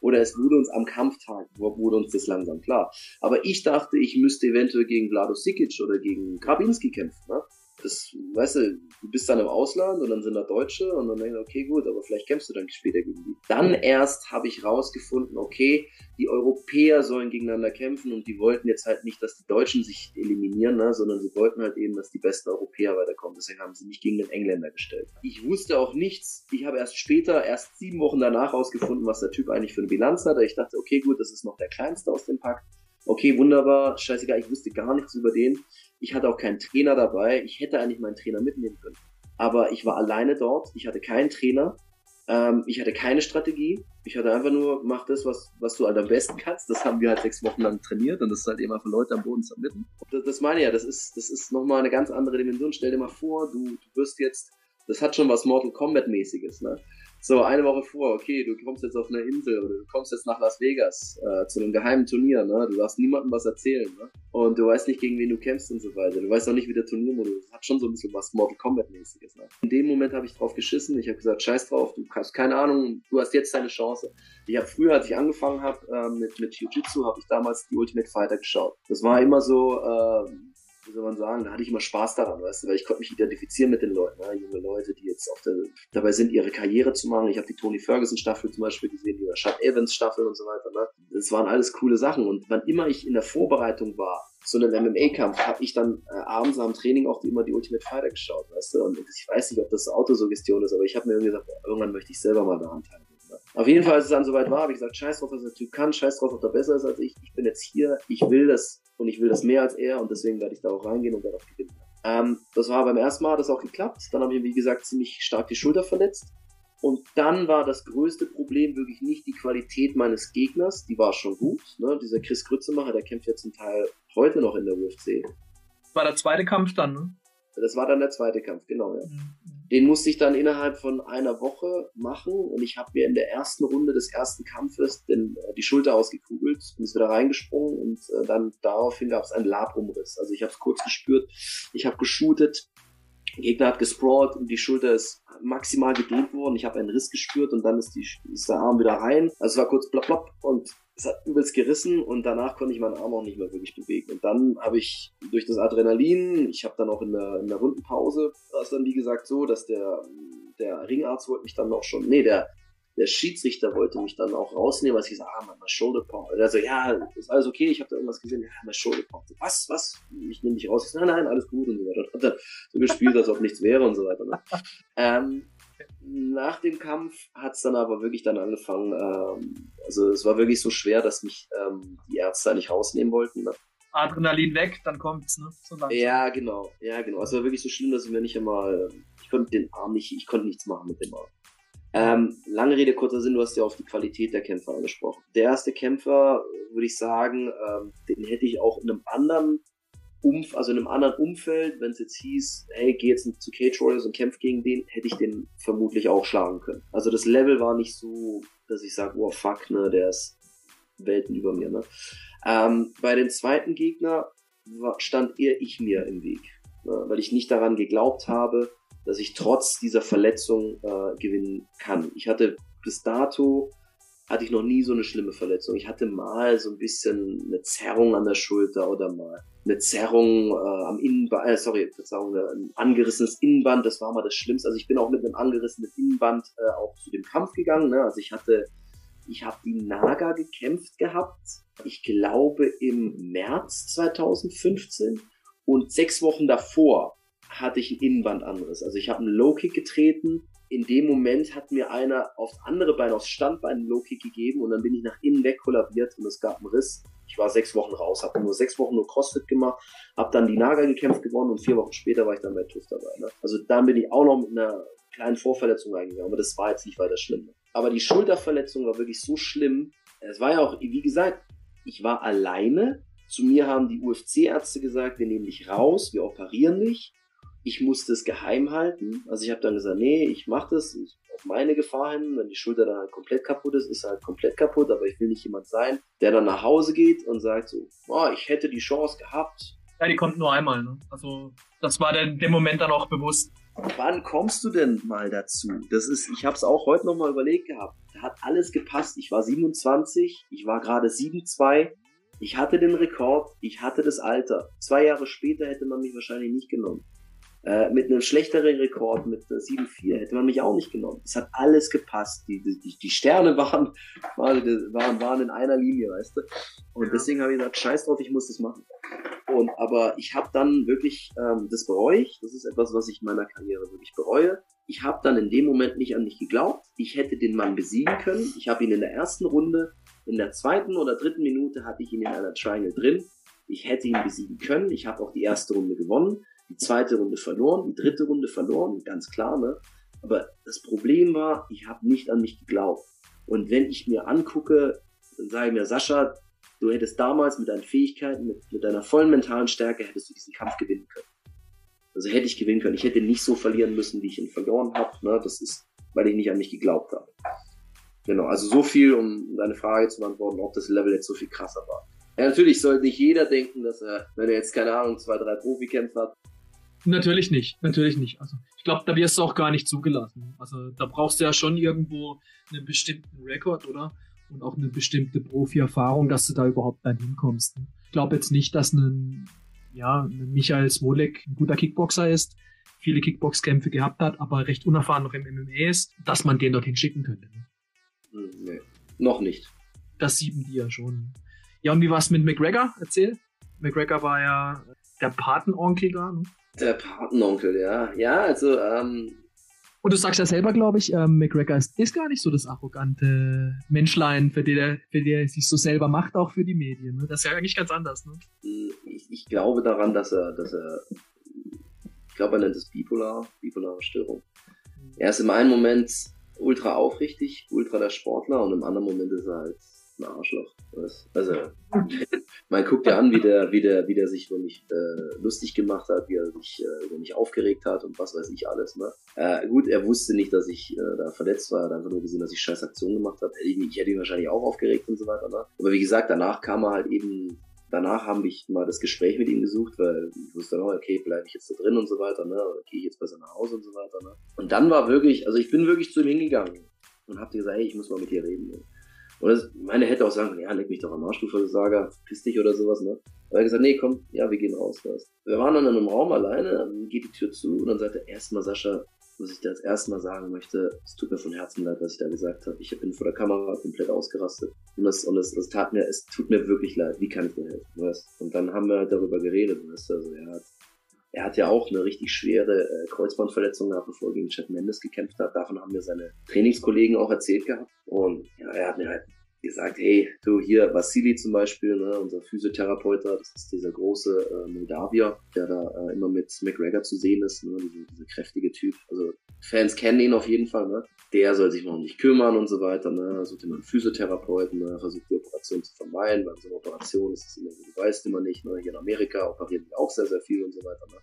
Oder es wurde uns am Kampftag, wurde uns das langsam klar. Aber ich dachte, ich müsste eventuell gegen Vlado Sikic oder gegen Grabinski kämpfen. Ne? Das, weißt du, du bist dann im Ausland und dann sind da Deutsche und dann denkst du, okay, gut, aber vielleicht kämpfst du dann später gegen die. Dann erst habe ich rausgefunden, okay, die Europäer sollen gegeneinander kämpfen und die wollten jetzt halt nicht, dass die Deutschen sich eliminieren, ne, sondern sie wollten halt eben, dass die besten Europäer weiterkommen. Deswegen haben sie mich gegen den Engländer gestellt. Ich wusste auch nichts. Ich habe erst später, erst sieben Wochen danach rausgefunden, was der Typ eigentlich für eine Bilanz hat. Ich dachte, okay, gut, das ist noch der kleinste aus dem Pakt. Okay, wunderbar, scheißegal, ich wusste gar nichts über den. Ich hatte auch keinen Trainer dabei. Ich hätte eigentlich meinen Trainer mitnehmen können. Aber ich war alleine dort. Ich hatte keinen Trainer. Ähm, ich hatte keine Strategie. Ich hatte einfach nur, mach das, was, was du halt am besten kannst. Das haben wir halt sechs Wochen lang trainiert und das ist halt immer für Leute am Boden zu ermitteln. Das, das meine ich ja, das ist, das ist nochmal eine ganz andere Dimension. Stell dir mal vor, du, du wirst jetzt, das hat schon was Mortal Kombat mäßiges, ne? So, eine Woche vor, okay, du kommst jetzt auf eine Insel oder du kommst jetzt nach Las Vegas äh, zu einem geheimen Turnier, ne? Du darfst niemandem was erzählen, ne? Und du weißt nicht, gegen wen du kämpfst und so weiter. Du weißt auch nicht, wie der Turniermodus ist. Hat schon so ein bisschen was Mortal Kombat-mäßiges, ne? In dem Moment habe ich drauf geschissen. Ich habe gesagt, scheiß drauf, du hast keine Ahnung, du hast jetzt deine Chance. Ich habe früher, als ich angefangen habe äh, mit, mit Jiu-Jitsu, habe ich damals die Ultimate Fighter geschaut. Das war immer so, äh, soll man sagen, da hatte ich immer Spaß daran, weißt du, weil ich konnte mich identifizieren mit den Leuten, ne? junge Leute, die jetzt auf der, dabei sind, ihre Karriere zu machen. Ich habe die Tony Ferguson Staffel zum Beispiel gesehen, die Chad Evans Staffel und so weiter. Ne? Das waren alles coole Sachen und wann immer ich in der Vorbereitung war, zu einem MMA-Kampf, habe ich dann äh, abends am Training auch immer die Ultimate Fighter geschaut, weißt du, und ich weiß nicht, ob das Autosuggestion ist, aber ich habe mir irgendwie gesagt, irgendwann möchte ich selber mal daran teilnehmen. Auf jeden Fall, als es dann soweit war, habe ich gesagt, scheiß drauf, was der Typ kann, scheiß drauf, ob er besser ist als ich. Ich bin jetzt hier, ich will das und ich will das mehr als er und deswegen werde ich da auch reingehen und auch gewinnen. Ähm, das war beim ersten Mal, hat das auch geklappt. Dann habe ich, wie gesagt, ziemlich stark die Schulter verletzt. Und dann war das größte Problem wirklich nicht die Qualität meines Gegners, die war schon gut. Ne? Dieser Chris Grützemacher, der kämpft ja zum Teil heute noch in der UFC. War der zweite Kampf dann, ne? Das war dann der zweite Kampf, genau, ja. Mhm. Den musste ich dann innerhalb von einer Woche machen und ich habe mir in der ersten Runde des ersten Kampfes den, äh, die Schulter ausgekugelt und ist wieder reingesprungen und äh, dann daraufhin gab es einen Labumriss. Also ich habe es kurz gespürt, ich habe geshootet, der Gegner hat gesprawlt und die Schulter ist maximal gedehnt worden. Ich habe einen Riss gespürt und dann ist, die, ist der Arm wieder rein. Also es war kurz plopp plopp und es hat übelst gerissen und danach konnte ich meinen Arm auch nicht mehr wirklich bewegen. Und dann habe ich durch das Adrenalin, ich habe dann auch in der, in der Rundenpause, war es dann wie gesagt so, dass der, der Ringarzt wollte mich dann auch schon, nee, der, der Schiedsrichter wollte mich dann auch rausnehmen, als ich gesagt ah, mein Shoulder Pump. Also, ja, ist alles okay, ich habe da irgendwas gesehen, ja, mein Shoulder Pump. Was, was? Ich nehme dich raus. Ich sag, nein, nein, alles gut und so weiter. Und hat dann so gespielt, als ob nichts wäre und so weiter. Ne? Ähm, nach dem Kampf hat es dann aber wirklich dann angefangen, ähm, also es war wirklich so schwer, dass mich ähm, die Ärzte eigentlich rausnehmen wollten. Ne? Adrenalin weg, dann kommt's, ne? So ja, genau, ja, genau. Es war wirklich so schlimm, dass ich mir nicht einmal, ich konnte den Arm nicht, ich konnte nichts machen mit dem Arm. Ähm, lange Rede, kurzer Sinn, du hast ja auf die Qualität der Kämpfer angesprochen. Der erste Kämpfer, würde ich sagen, ähm, den hätte ich auch in einem anderen Umf also in einem anderen Umfeld, wenn es jetzt hieß, hey, geh jetzt zu Cage Warriors und kämpf gegen den, hätte ich den vermutlich auch schlagen können. Also das Level war nicht so, dass ich sage, oh fuck, ne, der ist Welten über mir, ne. Ähm, bei dem zweiten Gegner war, stand eher ich mir im Weg, ne, weil ich nicht daran geglaubt habe, dass ich trotz dieser Verletzung äh, gewinnen kann. Ich hatte bis dato hatte ich noch nie so eine schlimme Verletzung. Ich hatte mal so ein bisschen eine Zerrung an der Schulter oder mal eine Zerrung äh, am Innenband, äh, sorry, Verzeihung, ein angerissenes Innenband, das war mal das Schlimmste. Also ich bin auch mit einem angerissenen Innenband äh, auch zu dem Kampf gegangen. Ne? Also ich hatte, ich habe die Naga gekämpft gehabt, ich glaube im März 2015 und sechs Wochen davor hatte ich einen Innenbandanriss. Also ich habe einen Low-Kick getreten in dem Moment hat mir einer aufs andere Bein, aufs Standbein einen Low-Kick gegeben und dann bin ich nach innen weg kollabiert und es gab einen Riss. Ich war sechs Wochen raus, habe nur sechs Wochen nur Crossfit gemacht, habe dann die Naga gekämpft gewonnen und vier Wochen später war ich dann bei TUF dabei. Ne? Also dann bin ich auch noch mit einer kleinen Vorverletzung reingegangen, aber das war jetzt nicht weiter schlimm. Aber die Schulterverletzung war wirklich so schlimm. Es war ja auch, wie gesagt, ich war alleine. Zu mir haben die UFC-Ärzte gesagt, wir nehmen dich raus, wir operieren dich ich musste es geheim halten. Also ich habe dann gesagt, nee, ich mache das ich, auf meine Gefahr hin. Wenn die Schulter dann halt komplett kaputt ist, ist halt komplett kaputt. Aber ich will nicht jemand sein, der dann nach Hause geht und sagt so, oh, ich hätte die Chance gehabt. Ja, die kommt nur einmal. Ne? Also das war der, dem Moment dann auch bewusst. Wann kommst du denn mal dazu? Das ist, ich habe es auch heute noch mal überlegt gehabt. Da hat alles gepasst. Ich war 27, ich war gerade 7-2. Ich hatte den Rekord, ich hatte das Alter. Zwei Jahre später hätte man mich wahrscheinlich nicht genommen. Äh, mit einem schlechteren Rekord, mit 7-4, hätte man mich auch nicht genommen. Es hat alles gepasst. Die, die, die Sterne waren, waren, waren in einer Linie, weißt du. Und deswegen habe ich gesagt, scheiß drauf, ich muss das machen. Und aber ich habe dann wirklich, ähm, das bereue ich, das ist etwas, was ich in meiner Karriere wirklich bereue. Ich habe dann in dem Moment nicht an mich geglaubt. Ich hätte den Mann besiegen können. Ich habe ihn in der ersten Runde, in der zweiten oder dritten Minute hatte ich ihn in einer Triangle drin. Ich hätte ihn besiegen können. Ich habe auch die erste Runde gewonnen die zweite Runde verloren, die dritte Runde verloren, ganz klar, ne? Aber das Problem war, ich habe nicht an mich geglaubt. Und wenn ich mir angucke, dann sage ich mir, Sascha, du hättest damals mit deinen Fähigkeiten, mit, mit deiner vollen mentalen Stärke, hättest du diesen Kampf gewinnen können. Also hätte ich gewinnen können. Ich hätte nicht so verlieren müssen, wie ich ihn verloren habe. Ne? Das ist, weil ich nicht an mich geglaubt habe. Genau, also so viel, um deine Frage zu beantworten, ob das Level jetzt so viel krasser war. Ja, natürlich sollte nicht jeder denken, dass er, wenn er jetzt, keine Ahnung, zwei, drei Profikämpfe hat, Natürlich nicht, natürlich nicht. Also ich glaube, da wirst du auch gar nicht zugelassen. Also da brauchst du ja schon irgendwo einen bestimmten Rekord, oder? Und auch eine bestimmte Profi-Erfahrung, dass du da überhaupt dann hinkommst. Ich glaube jetzt nicht, dass ein, ja, ein Michael Smolek ein guter Kickboxer ist, viele Kickboxkämpfe gehabt hat, aber recht unerfahren noch im MMA ist, dass man den dorthin schicken könnte. Ne? Hm, nee, noch nicht. Das sieben die ja schon. Ja, und wie war es mit McGregor? Erzähl. McGregor war ja der Patenonkel da. Ne? Der Patenonkel, ja. Ja, also, ähm. Und du sagst ja selber, glaube ich, ähm, McGregor ist, ist, gar nicht so das arrogante Menschlein, für den er, für den er sich so selber macht, auch für die Medien. Ne? Das ist ja eigentlich ganz anders. Ne? Ich, ich glaube daran, dass er, dass er, ich glaube, er nennt es bipolar, bipolare Störung. Er ist im einen Moment ultra aufrichtig, ultra der Sportler und im anderen Moment ist er halt ein Arschloch. Also, man guckt ja an, wie der, wie der, wie der sich über mich äh, lustig gemacht hat, wie er sich äh, über mich aufgeregt hat und was weiß ich alles. Ne? Äh, gut, er wusste nicht, dass ich äh, da verletzt war, er hat einfach nur gesehen, dass ich scheiß Aktionen gemacht habe. Ich, ich hätte ihn wahrscheinlich auch aufgeregt und so weiter. Ne? Aber wie gesagt, danach kam er halt eben danach habe ich mal das Gespräch mit ihm gesucht, weil ich wusste dann auch, okay, bleibe ich jetzt da drin und so weiter, ne? Oder gehe ich jetzt besser nach Hause und so weiter, ne? Und dann war wirklich, also ich bin wirklich zu ihm hingegangen und habe gesagt, hey, ich muss mal mit dir reden. Ne? Das, meine hätte auch sagen können, ja, leg mich doch am Arsch, du Versager, piss dich oder sowas, ne? Aber er hat gesagt, nee, komm, ja, wir gehen raus. Was. Wir waren dann in einem Raum alleine, dann geht die Tür zu und dann sagt er erstmal, Sascha, was ich dir als erstes Mal sagen möchte, es tut mir von Herzen leid, was ich da gesagt habe. Ich bin vor der Kamera komplett ausgerastet. Und das, und das, das tat mir, es tut mir wirklich leid. Wie kann ich dir helfen, weißt? Und dann haben wir halt darüber geredet, weißt du, also er hat er hat ja auch eine richtig schwere äh, Kreuzbandverletzung gehabt, bevor er gegen Chad Mendes gekämpft hat. Davon haben mir seine Trainingskollegen auch erzählt gehabt. Und ja, er hat mir halt gesagt, hey, du hier, Vasili zum Beispiel, ne, unser Physiotherapeut, das ist dieser große äh, Moldawier, der da äh, immer mit McGregor zu sehen ist, ne, dieser, dieser kräftige Typ. Also Fans kennen ihn auf jeden Fall, ne? Der soll sich noch nicht kümmern und so weiter, ne? Sucht immer einen Physiotherapeuten, ne? Versucht die Operation zu vermeiden, weil so eine Operation ist es immer, du weißt immer nicht, ne? Hier in Amerika operieren die auch sehr, sehr viel und so weiter, ne?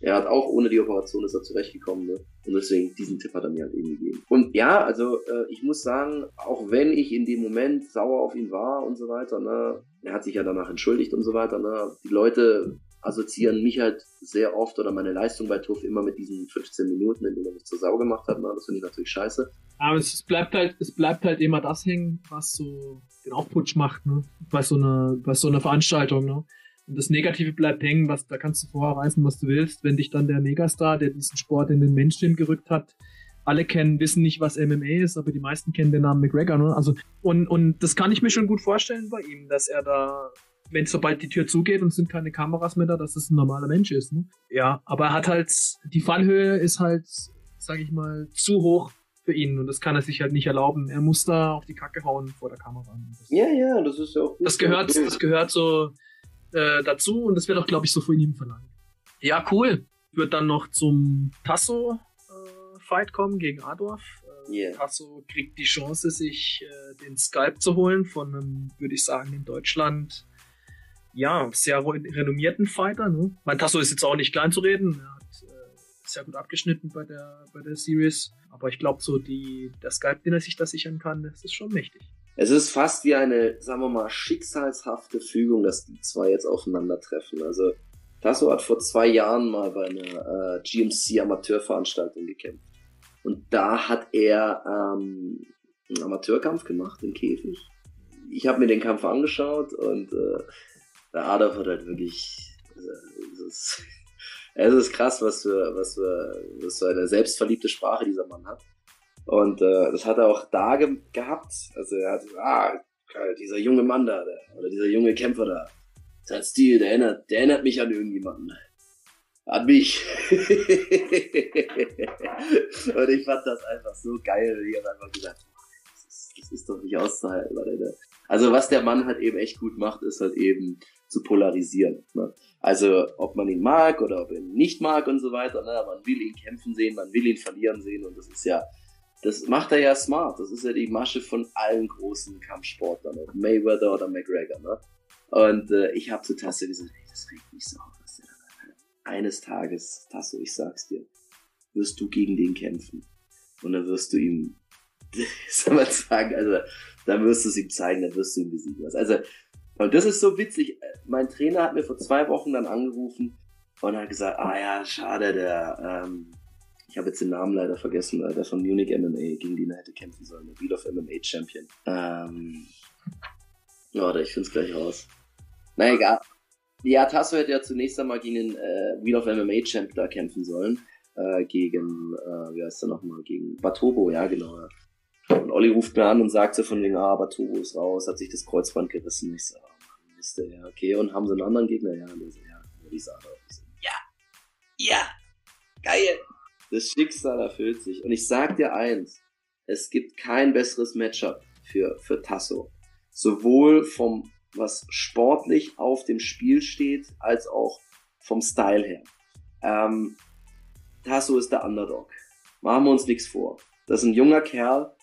Er hat auch ohne die Operation ist er zurechtgekommen, ne? Und deswegen, diesen Tipp hat er mir halt eben gegeben. Und ja, also äh, ich muss sagen, auch wenn ich in dem Moment sauer auf ihn war und so weiter, ne? Er hat sich ja danach entschuldigt und so weiter, ne? Die Leute assoziieren mich halt sehr oft oder meine Leistung bei TUF immer mit diesen 15 Minuten, in denen er mich zur Sau gemacht hat. Ne? Das finde ich natürlich scheiße. Aber es bleibt halt, es bleibt halt immer das hängen, was so den Aufputsch macht, ne? Bei so einer, bei so einer Veranstaltung, ne? Und das Negative bleibt hängen, was, da kannst du vorher reißen, was du willst. Wenn dich dann der Megastar, der diesen Sport in den Mainstream gerückt hat, alle kennen, wissen nicht, was MMA ist, aber die meisten kennen den Namen McGregor. Ne? Also, und, und das kann ich mir schon gut vorstellen bei ihm, dass er da, wenn sobald die Tür zugeht und sind keine Kameras mehr da, dass das ein normaler Mensch ist. Ne? Ja, aber er hat halt, die Fallhöhe ist halt, sag ich mal, zu hoch für ihn und das kann er sich halt nicht erlauben. Er muss da auf die Kacke hauen vor der Kamera. Ja, ja, das ist ja auch. Das gehört, das gehört so äh, dazu und das wird auch, glaube ich, so von ihm verlangt. Ja, cool. Wird dann noch zum Tasso-Fight äh, kommen gegen Adorf. Äh, yeah. Tasso kriegt die Chance, sich äh, den Skype zu holen von einem, würde ich sagen, in Deutschland ja, sehr renommierten Fighter. Ne? Mein Tasso ist jetzt auch nicht klein zu reden. Er hat äh, sehr gut abgeschnitten bei der, bei der Series. Aber ich glaube, so die, der Skype, den er sich da sichern kann, das ist schon mächtig. Es ist fast wie eine, sagen wir mal, schicksalshafte Fügung, dass die zwei jetzt aufeinandertreffen. Also Tasso hat vor zwei Jahren mal bei einer äh, GMC Amateurveranstaltung gekämpft. Und da hat er ähm, einen Amateurkampf gemacht im Käfig. Ich habe mir den Kampf angeschaut und äh, der Adolf hat halt wirklich. Also, es, ist, es ist krass, was für, was, für, was für eine selbstverliebte Sprache dieser Mann hat. Und äh, das hat er auch da ge gehabt. Also er hat, ah, dieser junge Mann da, der, oder dieser junge Kämpfer da, sein Stil, der erinnert, der erinnert mich an irgendjemanden. An mich. und ich fand das einfach so geil. Ich habe einfach gesagt, das ist, das ist doch nicht auszuhalten. Also was der Mann halt eben echt gut macht, ist halt eben zu polarisieren. Ne? Also ob man ihn mag oder ob er ihn nicht mag und so weiter. Ne? Man will ihn kämpfen sehen, man will ihn verlieren sehen und das ist ja das macht er ja smart. Das ist ja die Masche von allen großen Kampfsportlern, ob Mayweather oder McGregor. Ne? Und äh, ich habe zu Tasso gesagt, hey, das regt mich so auf, was der da Eines Tages, Tasso, ich sag's dir, wirst du gegen den kämpfen. Und dann wirst du ihm, soll man sagen, also dann wirst du es ihm zeigen, dann wirst du ihm besiegen. Also, und das ist so witzig. Mein Trainer hat mir vor zwei Wochen dann angerufen und hat gesagt, ah ja, schade, der ähm, ich habe jetzt den Namen leider vergessen, der von Munich MMA, gegen den er hätte kämpfen sollen, der Wheel of MMA Champion. Ähm, warte, ich finde es gleich raus. Na egal. Ja, Tasso hätte ja zunächst einmal gegen den äh, Wheel of MMA Champ da kämpfen sollen. Äh, gegen, äh, wie heißt der nochmal, gegen Batobo, ja genau. Und Olli ruft mir an und sagt so von wegen, ah, Batobo ist raus, hat sich das Kreuzband gerissen. Ich so, oh Mann, Mist, ja, okay. Und haben sie einen anderen Gegner? Ja, und der so, ja, Lisa so, ja, ja, geil. Das Schicksal erfüllt sich. Und ich sag dir eins, es gibt kein besseres Matchup für, für Tasso. Sowohl vom, was sportlich auf dem Spiel steht, als auch vom Style her. Ähm, Tasso ist der Underdog. Machen wir uns nichts vor. Das ist ein junger Kerl,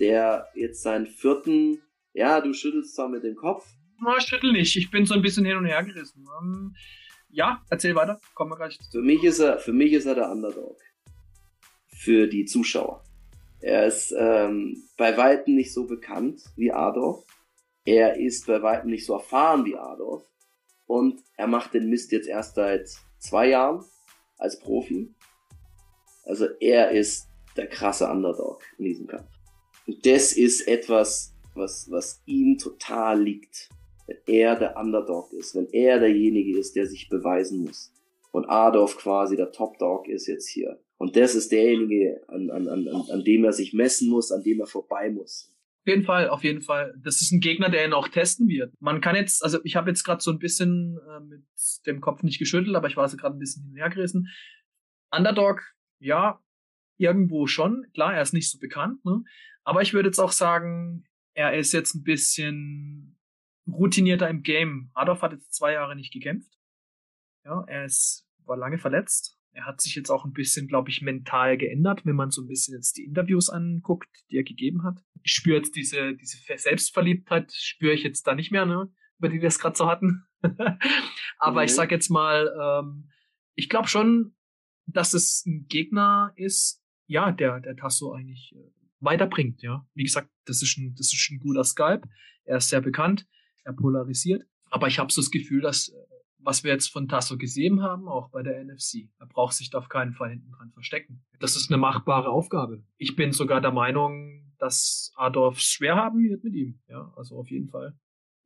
der jetzt seinen vierten, ja, du schüttelst zwar mit dem Kopf. Na, ich schüttel nicht. Ich bin so ein bisschen hin und her gerissen. Um, ja, erzähl weiter. Kommen wir gleich. Für mich ist er, für mich ist er der Underdog für die Zuschauer. Er ist ähm, bei weitem nicht so bekannt wie Adolf. Er ist bei weitem nicht so erfahren wie Adolf. Und er macht den Mist jetzt erst seit zwei Jahren als Profi. Also er ist der krasse Underdog in diesem Kampf. Und das ist etwas, was, was ihm total liegt. Wenn er der Underdog ist, wenn er derjenige ist, der sich beweisen muss. Und Adolf quasi der Top Dog ist jetzt hier. Und das ist derjenige, an, an, an, an dem er sich messen muss, an dem er vorbei muss. Auf jeden Fall, auf jeden Fall. Das ist ein Gegner, der ihn auch testen wird. Man kann jetzt, also ich habe jetzt gerade so ein bisschen äh, mit dem Kopf nicht geschüttelt, aber ich war so gerade ein bisschen hinhergerissen. Underdog, ja, irgendwo schon. Klar, er ist nicht so bekannt, ne? Aber ich würde jetzt auch sagen, er ist jetzt ein bisschen routinierter im Game. Adolf hat jetzt zwei Jahre nicht gekämpft. Ja, er ist, war lange verletzt. Er hat sich jetzt auch ein bisschen, glaube ich, mental geändert, wenn man so ein bisschen jetzt die Interviews anguckt, die er gegeben hat. Ich spüre jetzt diese, diese Selbstverliebtheit, spüre ich jetzt da nicht mehr, ne? über die wir es gerade so hatten. Aber mhm. ich sag jetzt mal, ähm, ich glaube schon, dass es ein Gegner ist, ja, der, der Tasso eigentlich äh, weiterbringt, ja. Wie gesagt, das ist ein, das ist ein guter Skype. Er ist sehr bekannt, er polarisiert. Aber ich habe so das Gefühl, dass äh, was wir jetzt von Tasso gesehen haben, auch bei der NFC. Er braucht sich da auf keinen Fall hinten dran verstecken. Das ist eine machbare Aufgabe. Ich bin sogar der Meinung, dass Adolf schwer haben wird mit ihm. Ja, also auf jeden Fall.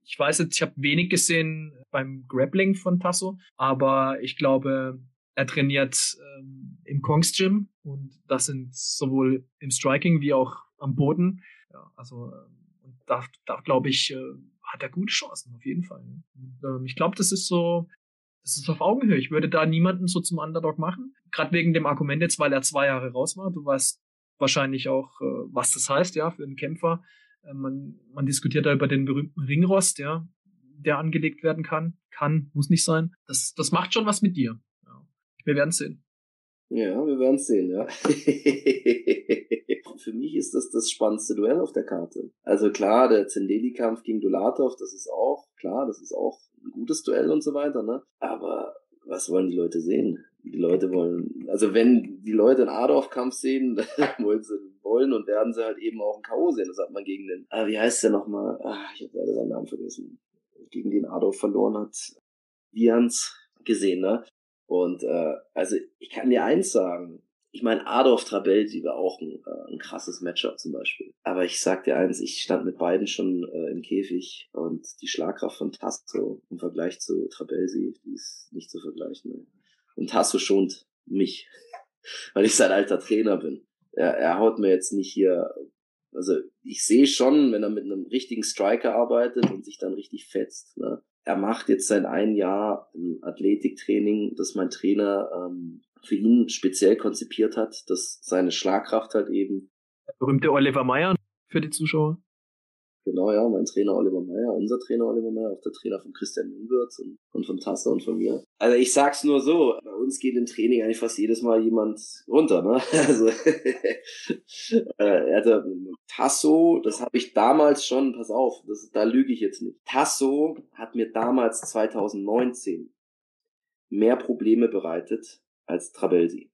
Ich weiß jetzt, ich habe wenig gesehen beim Grappling von Tasso, aber ich glaube, er trainiert ähm, im Kongs Gym und das sind sowohl im Striking wie auch am Boden. Ja, also ähm, da, da glaube ich, äh, hat er gute Chancen, auf jeden Fall. Ähm, ich glaube, das ist so, das ist auf Augenhöhe. Ich würde da niemanden so zum Underdog machen. Gerade wegen dem Argument jetzt, weil er zwei Jahre raus war. Du weißt wahrscheinlich auch, äh, was das heißt, ja, für einen Kämpfer. Äh, man, man diskutiert da über den berühmten Ringrost, ja, der angelegt werden kann. Kann, muss nicht sein. Das, das macht schon was mit dir. Ja. Wir werden sehen. Ja, wir werden sehen, ja. Für mich ist das das spannendste Duell auf der Karte. Also klar, der Zendeli-Kampf gegen Dulatov, das ist auch, klar, das ist auch ein gutes Duell und so weiter, ne? Aber was wollen die Leute sehen? Die Leute wollen, also wenn die Leute einen Adolf-Kampf sehen, dann wollen sie wollen und werden sie halt eben auch einen K.O. sehen. Das hat man gegen den, ah, wie heißt der nochmal? Ah, ich habe leider seinen Namen vergessen. Gegen den Adolf verloren hat. Vians gesehen, ne? Und äh, also ich kann dir eins sagen, ich meine, Adolf Trabelsi war auch ein, äh, ein krasses Matchup zum Beispiel. Aber ich sag dir eins, ich stand mit beiden schon äh, im Käfig und die Schlagkraft von Tasso im Vergleich zu Trabelsi, die ist nicht zu vergleichen. Ne? Und Tasso schont mich, weil ich sein alter Trainer bin. Er, er haut mir jetzt nicht hier, also ich sehe schon, wenn er mit einem richtigen Striker arbeitet und sich dann richtig fetzt. Ne? Er macht jetzt sein ein Jahr Athletiktraining, das mein Trainer ähm, für ihn speziell konzipiert hat, dass seine Schlagkraft halt eben. Der berühmte Oliver Meyer für die Zuschauer. Genau, ja, mein Trainer Oliver Meyer, unser Trainer Oliver Meyer, auch der Trainer von Christian Jungwirth und, und von Tasse und von mir. Also ich sag's nur so, bei uns geht im Training eigentlich fast jedes Mal jemand runter, ne? Also äh, also, Tasso, das habe ich damals schon, pass auf, das, da lüge ich jetzt nicht. Tasso hat mir damals 2019 mehr Probleme bereitet als Trabelsi.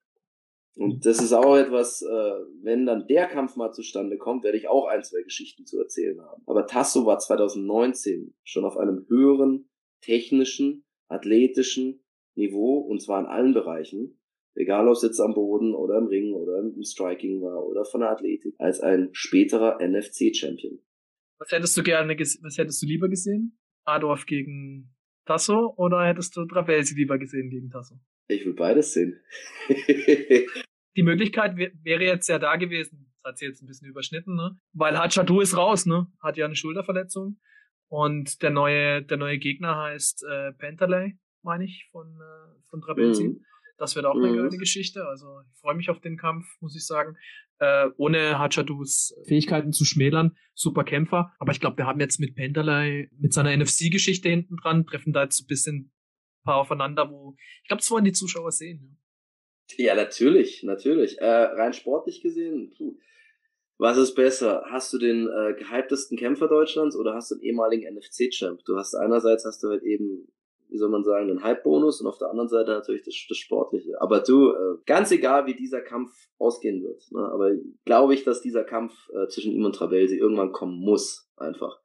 Und das ist auch etwas, äh, wenn dann der Kampf mal zustande kommt, werde ich auch ein, zwei Geschichten zu erzählen haben. Aber Tasso war 2019 schon auf einem höheren technischen, athletischen Niveau und zwar in allen Bereichen, egal ob es jetzt am Boden oder im Ring oder im Striking war oder von der Athletik, als ein späterer NFC-Champion. Was hättest du gerne, was hättest du lieber gesehen? Adolf gegen Tasso oder hättest du Trabelsi lieber gesehen gegen Tasso? Ich will beides sehen. die Möglichkeit wäre jetzt ja da gewesen. Das hat sie jetzt ein bisschen überschnitten, ne? Weil Hachadu ist raus, ne? Hat ja eine Schulterverletzung. Und der neue, der neue Gegner heißt äh, Pentaley, meine ich, von, äh, von Trabelsi. Mhm. Das wird auch mhm. eine geile Geschichte. Also ich freue mich auf den Kampf, muss ich sagen. Äh, ohne Hachadus Fähigkeiten zu schmälern, super Kämpfer. Aber ich glaube, wir haben jetzt mit Pentaley, mit seiner NFC-Geschichte hinten dran, treffen da jetzt so ein bisschen paar aufeinander, wo ich glaube, das wollen die Zuschauer sehen. Ja, natürlich, natürlich. Äh, rein sportlich gesehen, puh. Was ist besser? Hast du den äh, gehyptesten Kämpfer Deutschlands oder hast du einen ehemaligen NFC-Champ? Du hast einerseits hast du halt eben, wie soll man sagen, einen Hype-Bonus und auf der anderen Seite natürlich das, das Sportliche. Aber du, äh, ganz egal, wie dieser Kampf ausgehen wird, ne, aber glaube ich, dass dieser Kampf äh, zwischen ihm und Travelsi irgendwann kommen muss, einfach.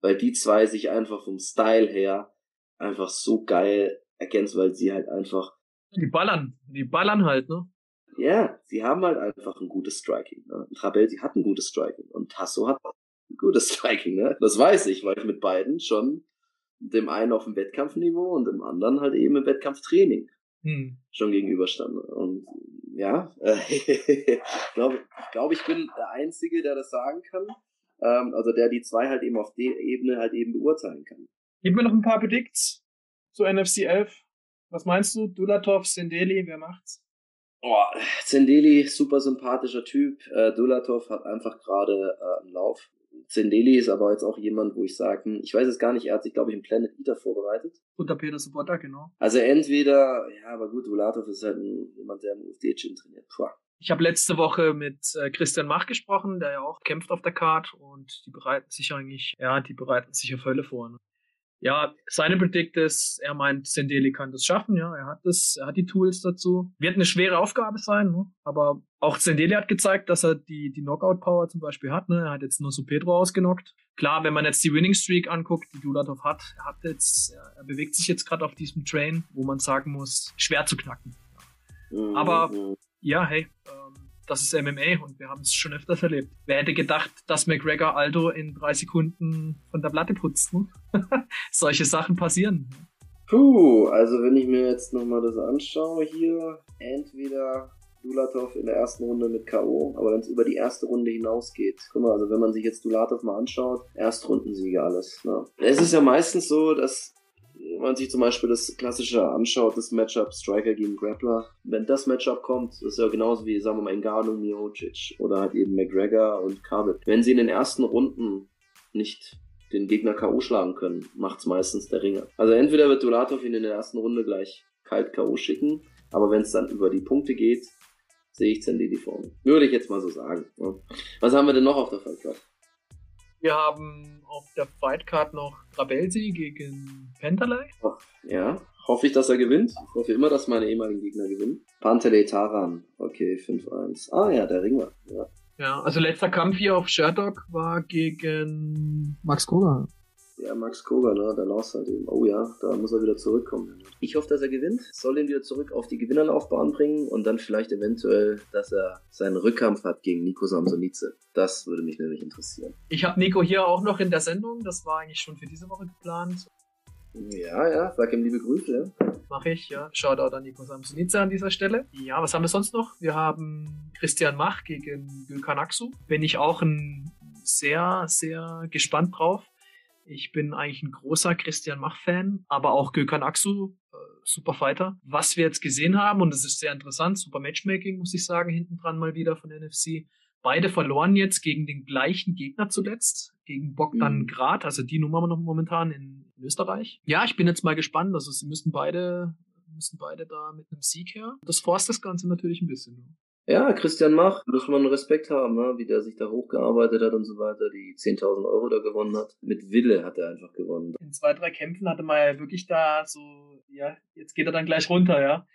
Weil die zwei sich einfach vom Style her einfach so geil ergänzt, weil sie halt einfach. Die ballern, die ballern halt, ne? Ja, sie haben halt einfach ein gutes Striking. Ne? Trabelsi hat ein gutes Striking und Tasso hat ein gutes Striking, ne? Das weiß ich, weil ich mit beiden schon dem einen auf dem Wettkampfniveau und dem anderen halt eben im Wettkampftraining hm. schon gegenüberstand. Und ja, äh, ich glaube, glaub, ich bin der Einzige, der das sagen kann. Ähm, also der die zwei halt eben auf der Ebene halt eben beurteilen kann. Gib mir noch ein paar Predicts zu NFC 11. Was meinst du? Dulatov, Sendeli, wer macht's? Oh, Zendeli, super sympathischer Typ. Äh, Dulatov hat einfach gerade äh, einen Lauf. Zendeli ist aber jetzt auch jemand, wo ich sage, hm, ich weiß es gar nicht, er hat sich, glaube ich, im Planet Eater vorbereitet. Unter Peter Sobotta, genau. Also entweder, ja, aber gut, Dulatov ist halt ein, jemand, der im UFD-Gym trainiert. Puh. Ich habe letzte Woche mit äh, Christian Mach gesprochen, der ja auch kämpft auf der Card und die bereiten sich eigentlich, ja, die bereiten sich auf Hölle vor. Ne? Ja, seine Predict ist, er meint, Sendeli kann das schaffen, ja, er hat das, er hat die Tools dazu. Wird eine schwere Aufgabe sein, ne? aber auch Sendeli hat gezeigt, dass er die, die Knockout-Power zum Beispiel hat, ne? er hat jetzt nur so Pedro ausgenockt. Klar, wenn man jetzt die Winning Streak anguckt, die Dulatov hat, er hat jetzt, er, er bewegt sich jetzt gerade auf diesem Train, wo man sagen muss, schwer zu knacken. Mhm. Aber, ja, hey, ähm, das ist MMA und wir haben es schon öfters erlebt. Wer hätte gedacht, dass McGregor Aldo in drei Sekunden von der Platte putzt? Ne? Solche Sachen passieren. Puh, also wenn ich mir jetzt nochmal das anschaue hier, entweder Dulatov in der ersten Runde mit K.O., aber wenn es über die erste Runde hinausgeht, guck mal, also wenn man sich jetzt Dulatov mal anschaut, Erstrundensiege alles. Ne? Es ist ja meistens so, dass man sich zum Beispiel das klassische anschaut, das Matchup Striker gegen Grappler, wenn das Matchup kommt, ist ja genauso wie, sagen wir mal, Ngannou, Miocic oder halt eben McGregor und Khabib. Wenn sie in den ersten Runden nicht den Gegner K.O. schlagen können, macht's meistens der Ringer. Also entweder wird Dulatov ihn in der ersten Runde gleich kalt K.O. schicken, aber wenn es dann über die Punkte geht, sehe ich Zendedi vorne. Würde ich jetzt mal so sagen. Was haben wir denn noch auf der Fallkarte? Wir haben auf der Fightcard noch Trabelsi gegen Pentalei. Ja, hoffe ich, dass er gewinnt. Ich hoffe immer, dass meine ehemaligen Gegner gewinnen. Pantele Taran. Okay, 5-1. Ah ja, der Ringer. Ja. ja, also letzter Kampf hier auf Sherdog war gegen Max Koga. Ja, Max Koga, ne, der Loss halt eben. Oh ja, da muss er wieder zurückkommen. Ich hoffe, dass er gewinnt, soll ihn wieder zurück auf die Gewinnerlaufbahn bringen und dann vielleicht eventuell, dass er seinen Rückkampf hat gegen Nico Samsonice. Das würde mich nämlich interessieren. Ich habe Nico hier auch noch in der Sendung, das war eigentlich schon für diese Woche geplant. Ja, ja, sag ihm liebe Grüße. Mache ich, ja. Shoutout an Nico Samsonice an dieser Stelle. Ja, was haben wir sonst noch? Wir haben Christian Mach gegen Gülkan Aksu. Bin ich auch ein sehr, sehr gespannt drauf. Ich bin eigentlich ein großer Christian Mach-Fan, aber auch Gökhan Aksu, äh, super Fighter. Was wir jetzt gesehen haben, und das ist sehr interessant, super Matchmaking, muss ich sagen, hinten dran mal wieder von NFC. Beide verloren jetzt gegen den gleichen Gegner zuletzt, gegen Bogdan mhm. Grad, also die Nummer noch momentan in, in Österreich. Ja, ich bin jetzt mal gespannt. Also sie müssen beide, müssen beide da mit einem Sieg her. Das forst das Ganze natürlich ein bisschen. Ja, Christian Mach, muss man Respekt haben, ne? wie der sich da hochgearbeitet hat und so weiter, die 10.000 Euro da gewonnen hat. Mit Wille hat er einfach gewonnen. In zwei, drei Kämpfen hatte man ja wirklich da so, ja, jetzt geht er dann gleich runter, ja.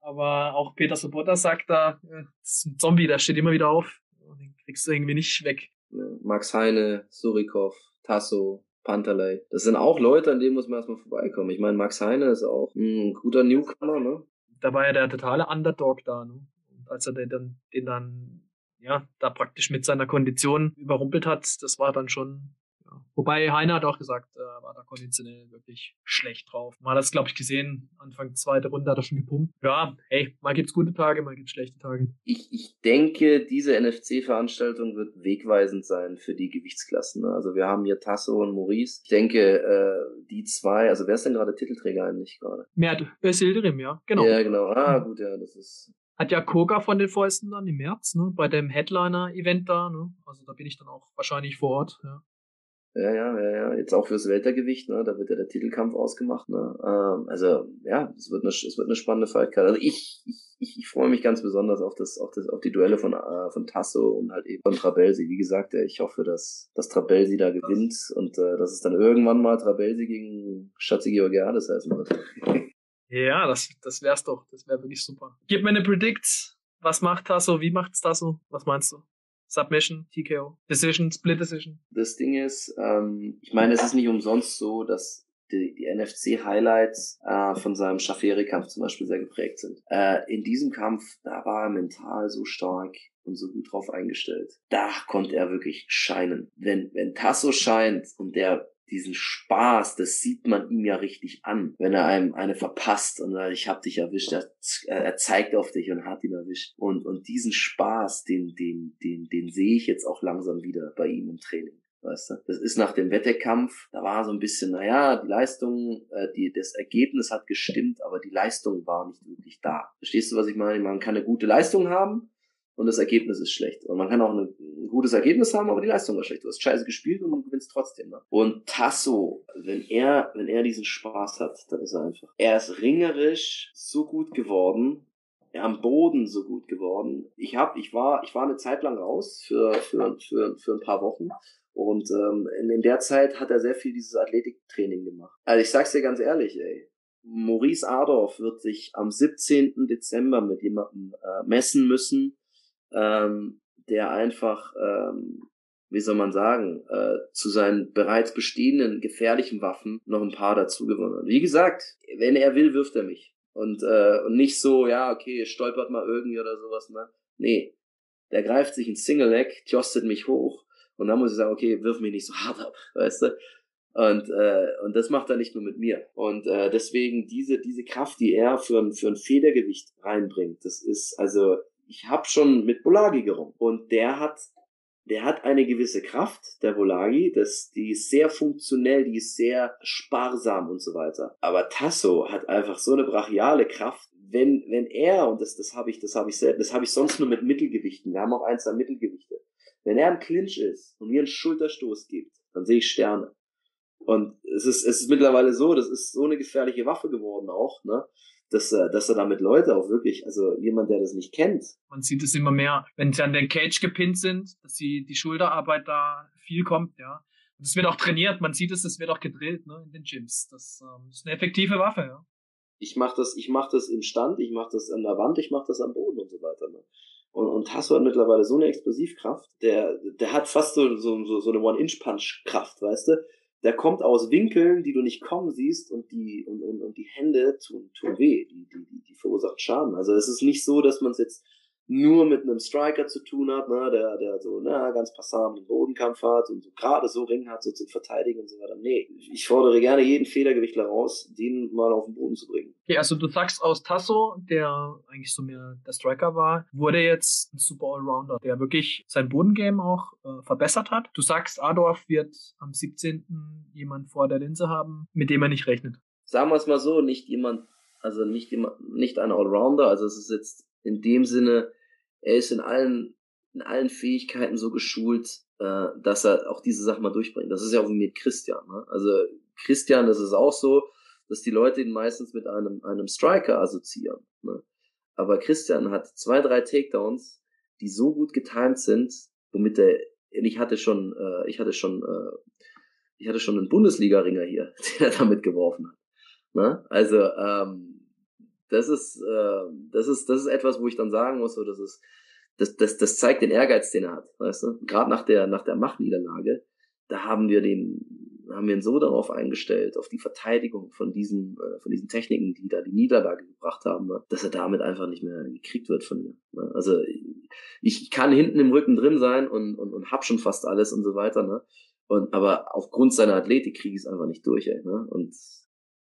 Aber auch Peter Sobotta sagt da, das ist ein Zombie, der steht immer wieder auf. Den kriegst du irgendwie nicht weg. Max Heine, Surikov, Tasso, Pantalei. Das sind auch Leute, an denen muss man erstmal vorbeikommen. Ich meine, Max Heine ist auch ein guter Newcomer, ne? Da war ja der totale Underdog da, ne? Als er den dann, den dann, ja, da praktisch mit seiner Kondition überrumpelt hat, das war dann schon, ja. Wobei Heiner hat auch gesagt, er war da konditionell wirklich schlecht drauf. Man hat das, glaube ich, gesehen, Anfang zweite Runde hat er schon gepumpt. Ja, hey, mal gibt's gute Tage, mal gibt's schlechte Tage. Ich, ich denke, diese NFC-Veranstaltung wird wegweisend sein für die Gewichtsklassen. Ne? Also wir haben hier Tasso und Maurice. Ich denke, äh, die zwei, also wer ist denn gerade Titelträger eigentlich gerade? Mert Özildirim, ja, genau. Ja, genau. Ah, gut, ja, das ist hat ja Koga von den Fäusten dann im März, ne, bei dem Headliner-Event da, ne? Also da bin ich dann auch wahrscheinlich vor Ort, ja. Ja, ja, ja, ja. Jetzt auch fürs Weltergewicht, ne? Da wird ja der Titelkampf ausgemacht, ne? Ähm, also, ja, es wird eine, es wird eine spannende Fightcard. Also ich, ich, ich, ich freue mich ganz besonders auf das, auf das, auf die Duelle von, äh, von Tasso und halt eben von Trabelsi. Wie gesagt, ich hoffe, dass, dass Trabelsi da gewinnt und äh, dass es dann irgendwann mal Trabelsi gegen Schatzi Georgiades heißen wird. Ja, das, das wär's doch. Das wäre wirklich super. Gib mir eine Predict. Was macht Tasso? Wie macht's Tasso? Was meinst du? Submission, TKO, Decision, Split Decision. Das Ding ist, ähm, ich meine, es ist nicht umsonst so, dass die, die NFC-Highlights äh, von seinem Schaferi-Kampf zum Beispiel sehr geprägt sind. Äh, in diesem Kampf, da war er mental so stark und so gut drauf eingestellt. Da konnte er wirklich scheinen. Wenn, wenn Tasso scheint und der diesen Spaß, das sieht man ihm ja richtig an, wenn er einem eine verpasst und sagt, ich hab dich erwischt, er, er zeigt auf dich und hat ihn erwischt. Und, und diesen Spaß, den, den, den, den sehe ich jetzt auch langsam wieder bei ihm im Training. weißt du? Das ist nach dem Wettekampf, da war so ein bisschen, naja, die Leistung, äh, die, das Ergebnis hat gestimmt, aber die Leistung war nicht wirklich da. Verstehst du, was ich meine? Man kann eine gute Leistung haben, und das Ergebnis ist schlecht. Und man kann auch ein gutes Ergebnis haben, aber die Leistung war schlecht. Du hast scheiße gespielt und du gewinnst trotzdem. Ne? Und Tasso, wenn er, wenn er diesen Spaß hat, dann ist er einfach. Er ist ringerisch so gut geworden, am Boden so gut geworden. Ich hab, ich war, ich war eine Zeit lang raus für, für, für, für ein paar Wochen. Und ähm, in, in der Zeit hat er sehr viel dieses Athletiktraining gemacht. Also ich sag's dir ganz ehrlich, ey. Maurice Adorf wird sich am 17. Dezember mit jemandem äh, messen müssen, ähm, der einfach, ähm, wie soll man sagen, äh, zu seinen bereits bestehenden gefährlichen Waffen noch ein paar dazu gewonnen hat. Wie gesagt, wenn er will, wirft er mich. Und, äh, und nicht so, ja, okay, stolpert mal irgendwie oder sowas, ne? Nee. Der greift sich ein Single-Leg, tjostet mich hoch und dann muss ich sagen, okay, wirf mich nicht so hart ab, weißt du? Und, äh, und das macht er nicht nur mit mir. Und äh, deswegen diese, diese Kraft, die er für ein, für ein Federgewicht reinbringt, das ist, also ich habe schon mit Bolagi gerungen und der hat der hat eine gewisse Kraft, der Volagi, das, die ist sehr funktionell, die ist sehr sparsam und so weiter. Aber Tasso hat einfach so eine brachiale Kraft, wenn, wenn er, und das, das habe ich, das habe ich selten, das habe ich sonst nur mit Mittelgewichten, wir haben auch eins an Mittelgewichte. Wenn er im Clinch ist und mir einen Schulterstoß gibt, dann sehe ich Sterne. Und es ist, es ist mittlerweile so, das ist so eine gefährliche Waffe geworden auch, ne? Dass, äh, dass er damit Leute auch wirklich, also jemand, der das nicht kennt. Man sieht es immer mehr, wenn sie an den Cage gepinnt sind, dass sie die Schulterarbeit da viel kommt, ja. Und es wird auch trainiert, man sieht es, es wird auch gedrillt, ne, in den Gyms. Das ähm, ist eine effektive Waffe, ja. Ich mach das, ich mach das im Stand, ich mach das an der Wand, ich mach das am Boden und so weiter. Ne? Und, und Tasso hat mittlerweile so eine Explosivkraft, der, der hat fast so, so, so eine One-Inch-Punch-Kraft, weißt du? Der kommt aus Winkeln, die du nicht kommen siehst und die, und, und, und die Hände tun, tun weh, die, die, die verursachen Schaden. Also es ist nicht so, dass man es jetzt nur mit einem Striker zu tun hat, ne, der, der so na, ganz passablen Bodenkampf hat und so gerade so Ring hat, so zum Verteidigen und so weiter. Nee, ich fordere gerne jeden Federgewichtler raus, den mal auf den Boden zu bringen. Okay, also du sagst aus Tasso, der eigentlich so mehr der Striker war, wurde jetzt ein super Allrounder, der wirklich sein Bodengame auch äh, verbessert hat. Du sagst, Adorf wird am 17. jemand vor der Linse haben, mit dem er nicht rechnet. Sagen wir es mal so, nicht jemand, also nicht jemand, nicht ein Allrounder, also es ist jetzt in dem Sinne, er ist in allen, in allen Fähigkeiten so geschult, äh, dass er auch diese Sachen mal durchbringt. Das ist ja auch mit Christian. Ne? Also Christian, das ist auch so, dass die Leute ihn meistens mit einem, einem Striker assoziieren. Ne? Aber Christian hat zwei, drei Takedowns, die so gut getimed sind, womit er, ich hatte schon, äh, ich hatte schon, äh, ich hatte schon einen Bundesliga-Ringer hier, den er damit geworfen hat. Ne? Also, ähm, das ist, äh, das ist, das ist etwas, wo ich dann sagen muss, so, das ist, das, das, das zeigt den Ehrgeiz, den er hat, weißt du? Gerade nach der, nach der Machtniederlage, da haben wir den, haben wir ihn so darauf eingestellt, auf die Verteidigung von diesen, äh, von diesen Techniken, die da die Niederlage gebracht haben, ne? dass er damit einfach nicht mehr gekriegt wird von mir. Ne? Also ich kann hinten im Rücken drin sein und, und, und hab schon fast alles und so weiter, ne? Und aber aufgrund seiner Athletik kriege ich es einfach nicht durch, ey, ne? Und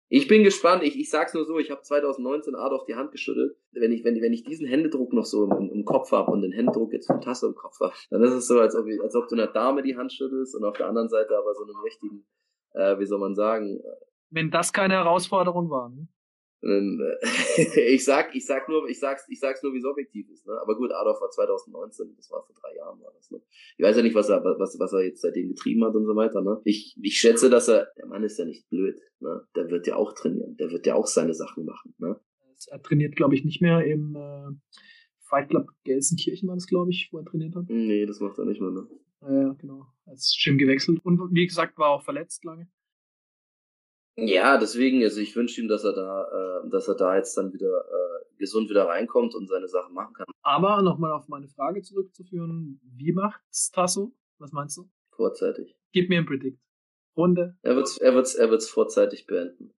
ich bin gespannt. Ich, ich sag's nur so, ich habe 2019 Adolf die Hand geschüttelt. Wenn ich, wenn, wenn ich diesen Händedruck noch so im, im Kopf habe und den Händedruck jetzt von Tasse im Kopf habe, dann ist es so, als ob, ich, als ob du einer Dame die Hand schüttelst und auf der anderen Seite aber so einen richtigen, äh, wie soll man sagen. Wenn das keine Herausforderung war. Ne? ich sag, ich sag nur, ich sag's, ich sag's nur, wie es objektiv ist, ne? Aber gut, Adolf war 2019, das war vor drei Jahren war das, ne? Ich weiß ja nicht, was er, was, was er jetzt seitdem getrieben hat und so weiter, ne? Ich, ich schätze, dass er, der Mann ist ja nicht blöd, ne? Der wird ja auch trainieren, der wird ja auch seine Sachen machen, ne? Er trainiert, glaube ich, nicht mehr im äh, Fight Club Gelsenkirchen war das, glaube ich, wo er trainiert hat. Nee, das macht er nicht mehr, ne? Ja, genau. Er ist Gym gewechselt und wie gesagt, war auch verletzt lange. Ja, deswegen, also ich wünsche ihm, dass er da, äh, dass er da jetzt dann wieder äh, gesund wieder reinkommt und seine Sachen machen kann. Aber nochmal auf meine Frage zurückzuführen, wie macht's Tasso? Was meinst du? Vorzeitig. Gib mir ein Predict. Runde. Er wird's, er wird's, er wird's vorzeitig beenden.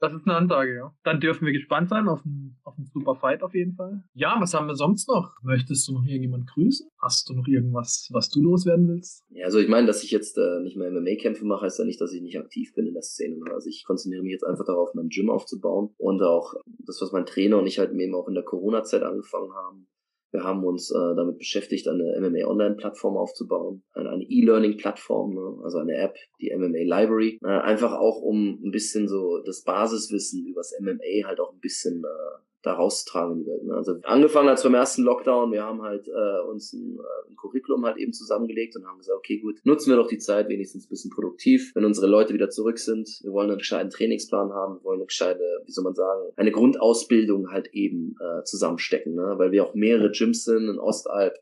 Das ist eine Ansage, ja. Dann dürfen wir gespannt sein auf einen, auf einen super Fight auf jeden Fall. Ja, was haben wir sonst noch? Möchtest du noch irgendjemand grüßen? Hast du noch irgendwas, was du loswerden willst? Ja, also ich meine, dass ich jetzt äh, nicht mehr MMA-Kämpfe mache, heißt ja nicht, dass ich nicht aktiv bin in der Szene. Also ich konzentriere mich jetzt einfach darauf, mein Gym aufzubauen und auch das, was mein Trainer und ich halt eben auch in der Corona-Zeit angefangen haben, Wir haben uns äh, damit beschäftigt, eine MMA Online-Plattform aufzubauen, eine, E-Learning-Plattform, ne? also eine App, die MMA Library, äh, einfach auch um ein bisschen so das Basiswissen übers MMA halt auch ein bisschen äh, da rauszutragen in die Welt. Ne? Also angefangen als beim ersten Lockdown, wir haben halt äh, uns ein, äh, ein Curriculum halt eben zusammengelegt und haben gesagt, okay gut, nutzen wir doch die Zeit wenigstens ein bisschen produktiv, wenn unsere Leute wieder zurück sind. Wir wollen einen gescheiten Trainingsplan haben, wir wollen eine gescheite, wie soll man sagen, eine Grundausbildung halt eben äh, zusammenstecken, ne? weil wir auch mehrere Gyms sind in Ostalb,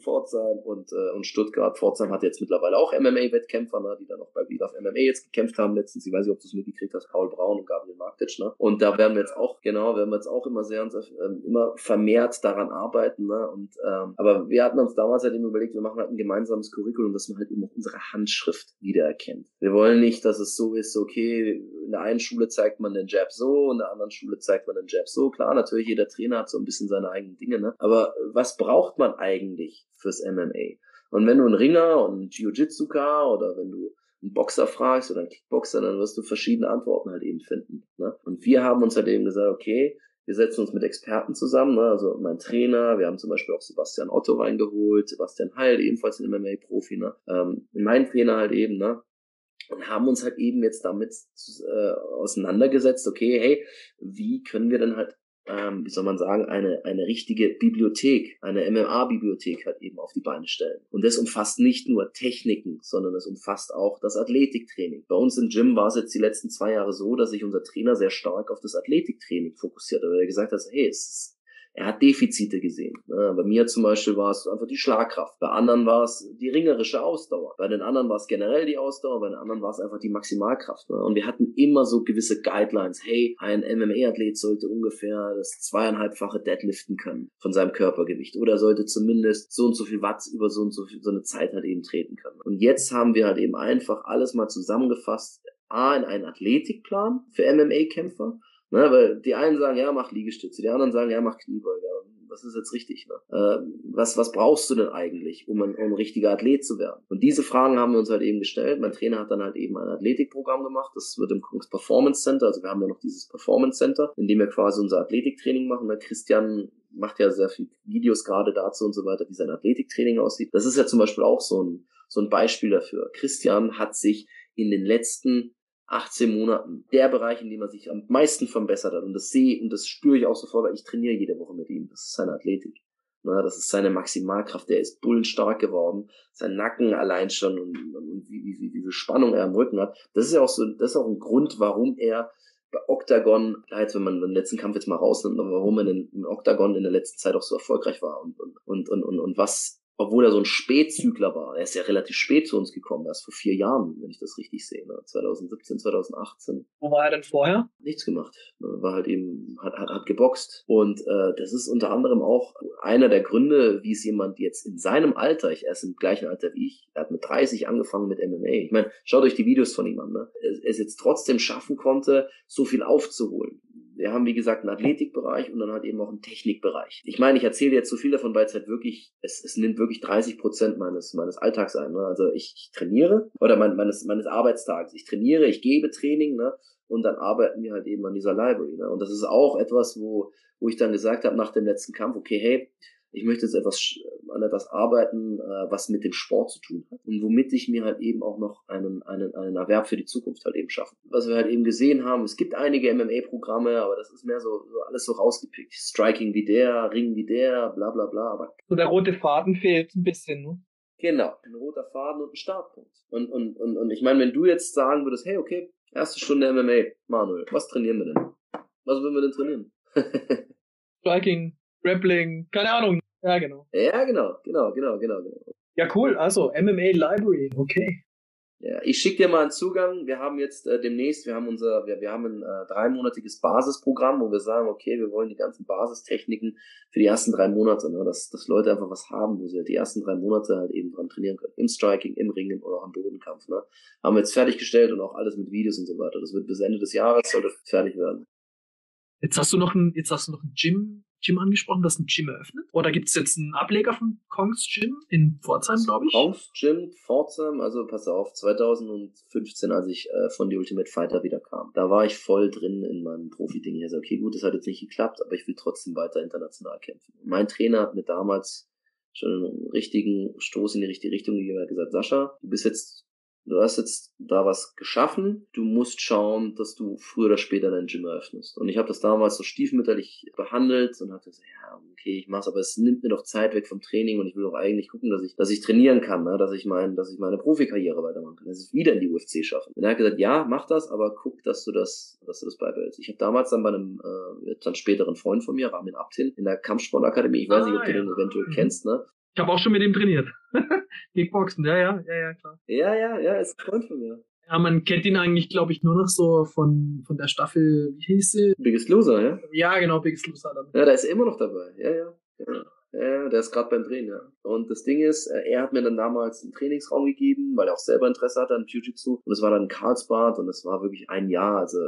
Pforzheim und, äh, und Stuttgart. Pforzheim hat jetzt mittlerweile auch MMA-Wettkämpfer, ne, die dann auch bei Beat of MMA jetzt gekämpft haben letztens. Ich weiß nicht, ob du es mitgekriegt hast, Paul Braun und Gabriel Markic. Ne? Und da werden wir jetzt auch, genau, werden wir jetzt auch immer sehr, sehr ähm, immer vermehrt daran arbeiten. Ne? Und, ähm, aber wir hatten uns damals halt eben überlegt, wir machen halt ein gemeinsames Curriculum, dass man halt eben auch unsere Handschrift wiedererkennt. Wir wollen nicht, dass es so ist, okay, in der einen Schule zeigt man den Jab so, in der anderen Schule zeigt man den Jab so. Klar, natürlich, jeder Trainer hat so ein bisschen seine eigenen Dinge, ne? Aber was braucht man eigentlich? Fürs MMA. Und wenn du einen Ringer und einen Jiu-Jitsuka oder wenn du einen Boxer fragst oder einen Kickboxer, dann wirst du verschiedene Antworten halt eben finden. Ne? Und wir haben uns halt eben gesagt, okay, wir setzen uns mit Experten zusammen, ne? also mein Trainer, wir haben zum Beispiel auch Sebastian Otto reingeholt, Sebastian Heil, ebenfalls ein MMA-Profi, ne? ähm, mein Trainer halt eben, ne? und haben uns halt eben jetzt damit äh, auseinandergesetzt, okay, hey, wie können wir denn halt ähm, wie soll man sagen, eine, eine richtige Bibliothek, eine MMA-Bibliothek halt eben auf die Beine stellen. Und das umfasst nicht nur Techniken, sondern es umfasst auch das Athletiktraining. Bei uns im Gym war es jetzt die letzten zwei Jahre so, dass sich unser Trainer sehr stark auf das Athletiktraining fokussiert hat, weil er gesagt hat, hey, es ist er hat Defizite gesehen. Ne? Bei mir zum Beispiel war es einfach die Schlagkraft. Bei anderen war es die ringerische Ausdauer. Bei den anderen war es generell die Ausdauer. Bei den anderen war es einfach die Maximalkraft. Ne? Und wir hatten immer so gewisse Guidelines. Hey, ein MMA-Athlet sollte ungefähr das zweieinhalbfache Deadliften können von seinem Körpergewicht oder sollte zumindest so und so viel Watt über so und so, viel, so eine Zeit halt eben treten können. Und jetzt haben wir halt eben einfach alles mal zusammengefasst. A, in einen Athletikplan für MMA-Kämpfer Ne, weil die einen sagen, ja, mach Liegestütze, die anderen sagen, ja, mach Kniebeuge. Was ist jetzt richtig? Ne? Äh, was, was brauchst du denn eigentlich, um ein, um ein richtiger Athlet zu werden? Und diese Fragen haben wir uns halt eben gestellt. Mein Trainer hat dann halt eben ein Athletikprogramm gemacht. Das wird im Kungs Performance Center, also wir haben ja noch dieses Performance Center, in dem wir quasi unser Athletiktraining machen. Der Christian macht ja sehr viel Videos gerade dazu und so weiter, wie sein Athletiktraining aussieht. Das ist ja zum Beispiel auch so ein, so ein Beispiel dafür. Christian hat sich in den letzten 18 Monaten der Bereich, in dem er sich am meisten verbessert hat. Und das sehe und das spüre ich auch sofort, weil ich trainiere jede Woche mit ihm. Das ist seine Athletik. Na, das ist seine Maximalkraft. Der ist bullenstark geworden. Sein Nacken allein schon und, und wie, wie, wie, viel Spannung er am Rücken hat. Das ist ja auch so, das ist auch ein Grund, warum er bei Octagon, jetzt wenn man den letzten Kampf jetzt mal rausnimmt, warum er in, in Octagon in der letzten Zeit auch so erfolgreich war und, und, und, und, und was obwohl er so ein Spätzügler war. Er ist ja relativ spät zu uns gekommen, erst vor vier Jahren, wenn ich das richtig sehe, ne? 2017, 2018. Wo war er denn vorher? Nichts gemacht. Ne? War halt eben, hat, hat, hat geboxt. Und äh, das ist unter anderem auch einer der Gründe, wie es jemand jetzt in seinem Alter, ich er ist im gleichen Alter wie ich, er hat mit 30 angefangen mit MMA. Ich meine, schaut euch die Videos von ihm an, ne? Es jetzt trotzdem schaffen konnte, so viel aufzuholen wir haben, wie gesagt, einen Athletikbereich und dann halt eben auch einen Technikbereich. Ich meine, ich erzähle jetzt so viel davon, weil es halt wirklich, es, es nimmt wirklich 30 Prozent meines, meines Alltags ein. Ne? Also ich, ich trainiere oder mein, meines, meines Arbeitstages. Ich trainiere, ich gebe Training, ne? Und dann arbeiten wir halt eben an dieser Library. Ne? Und das ist auch etwas, wo, wo ich dann gesagt habe nach dem letzten Kampf, okay, hey, ich möchte jetzt etwas an etwas arbeiten, äh, was mit dem Sport zu tun hat und womit ich mir halt eben auch noch einen, einen, einen Erwerb für die Zukunft halt eben schaffen. Was wir halt eben gesehen haben, es gibt einige MMA-Programme, aber das ist mehr so, so alles so rausgepickt. Striking wie der, Ring wie der, bla bla bla. Aber so der rote Faden fehlt ein bisschen, ne? Genau, ein roter Faden und ein Startpunkt. Und, und, und, und ich meine, wenn du jetzt sagen würdest, hey, okay, erste Stunde MMA, Manuel, was trainieren wir denn? Was würden wir denn trainieren? Striking, Grappling, keine Ahnung. Ja, genau. Ja, genau, genau, genau, genau, genau. Ja, cool. Also MMA Library, okay. Ja, ich schicke dir mal einen Zugang. Wir haben jetzt äh, demnächst, wir haben unser, wir, wir haben ein äh, dreimonatiges Basisprogramm, wo wir sagen, okay, wir wollen die ganzen Basistechniken für die ersten drei Monate, ne, dass, dass Leute einfach was haben, wo sie halt die ersten drei Monate halt eben dran trainieren können. Im Striking, im Ringen oder auch im Bodenkampf. Ne. Haben wir jetzt fertiggestellt und auch alles mit Videos und so weiter. Das wird bis Ende des Jahres sollte fertig werden. Jetzt hast du noch ein, jetzt hast du noch ein Gym Gym angesprochen, das ein Gym eröffnet? Oder gibt es jetzt einen Ableger von Kongs Gym in Pforzheim, glaube ich? Kongs Gym, Pforzheim, also pass auf, 2015, als ich äh, von The Ultimate Fighter wieder kam, da war ich voll drin in meinem Profi-Ding. Ich also, okay, gut, das hat jetzt nicht geklappt, aber ich will trotzdem weiter international kämpfen. mein Trainer hat mir damals schon einen richtigen Stoß in die richtige Richtung gegeben. Hat gesagt, Sascha, du bist jetzt du hast jetzt da was geschaffen, du musst schauen, dass du früher oder später dein Gym eröffnest. Und ich habe das damals so stiefmütterlich behandelt und hatte so, ja, okay, ich mach's, aber es nimmt mir doch Zeit weg vom Training und ich will doch eigentlich gucken, dass ich, dass ich trainieren kann, ne? dass ich mein, dass ich meine Profikarriere weitermachen kann, dass ich wieder in die UFC schaffe. Und er hat gesagt, ja, mach das, aber guck, dass du das, dass du das beibehältst. Ich habe damals dann bei einem äh, dann späteren Freund von mir, Ramin Abtin, in der Kampfsportakademie, ich weiß ah, nicht, ob du den eventuell kennst, ne? Ich habe auch schon mit ihm trainiert. Kickboxen, ja, ja, ja, ja, klar. Ja, ja, ja, ist ein Freund von mir. Ja, man kennt ihn eigentlich, glaube ich, nur noch so von, von der Staffel, wie hieß sie? Biggest Loser, ja? Ja, genau, Biggest Loser dann. Ja, der ist immer noch dabei, ja, ja. ja. Ja, der ist gerade beim Drehen, ja. Und das Ding ist, äh, er hat mir dann damals einen Trainingsraum gegeben, weil er auch selber Interesse hatte an Jiu-Jitsu. Und es war dann Karlsbad und es war wirklich ein Jahr. Also,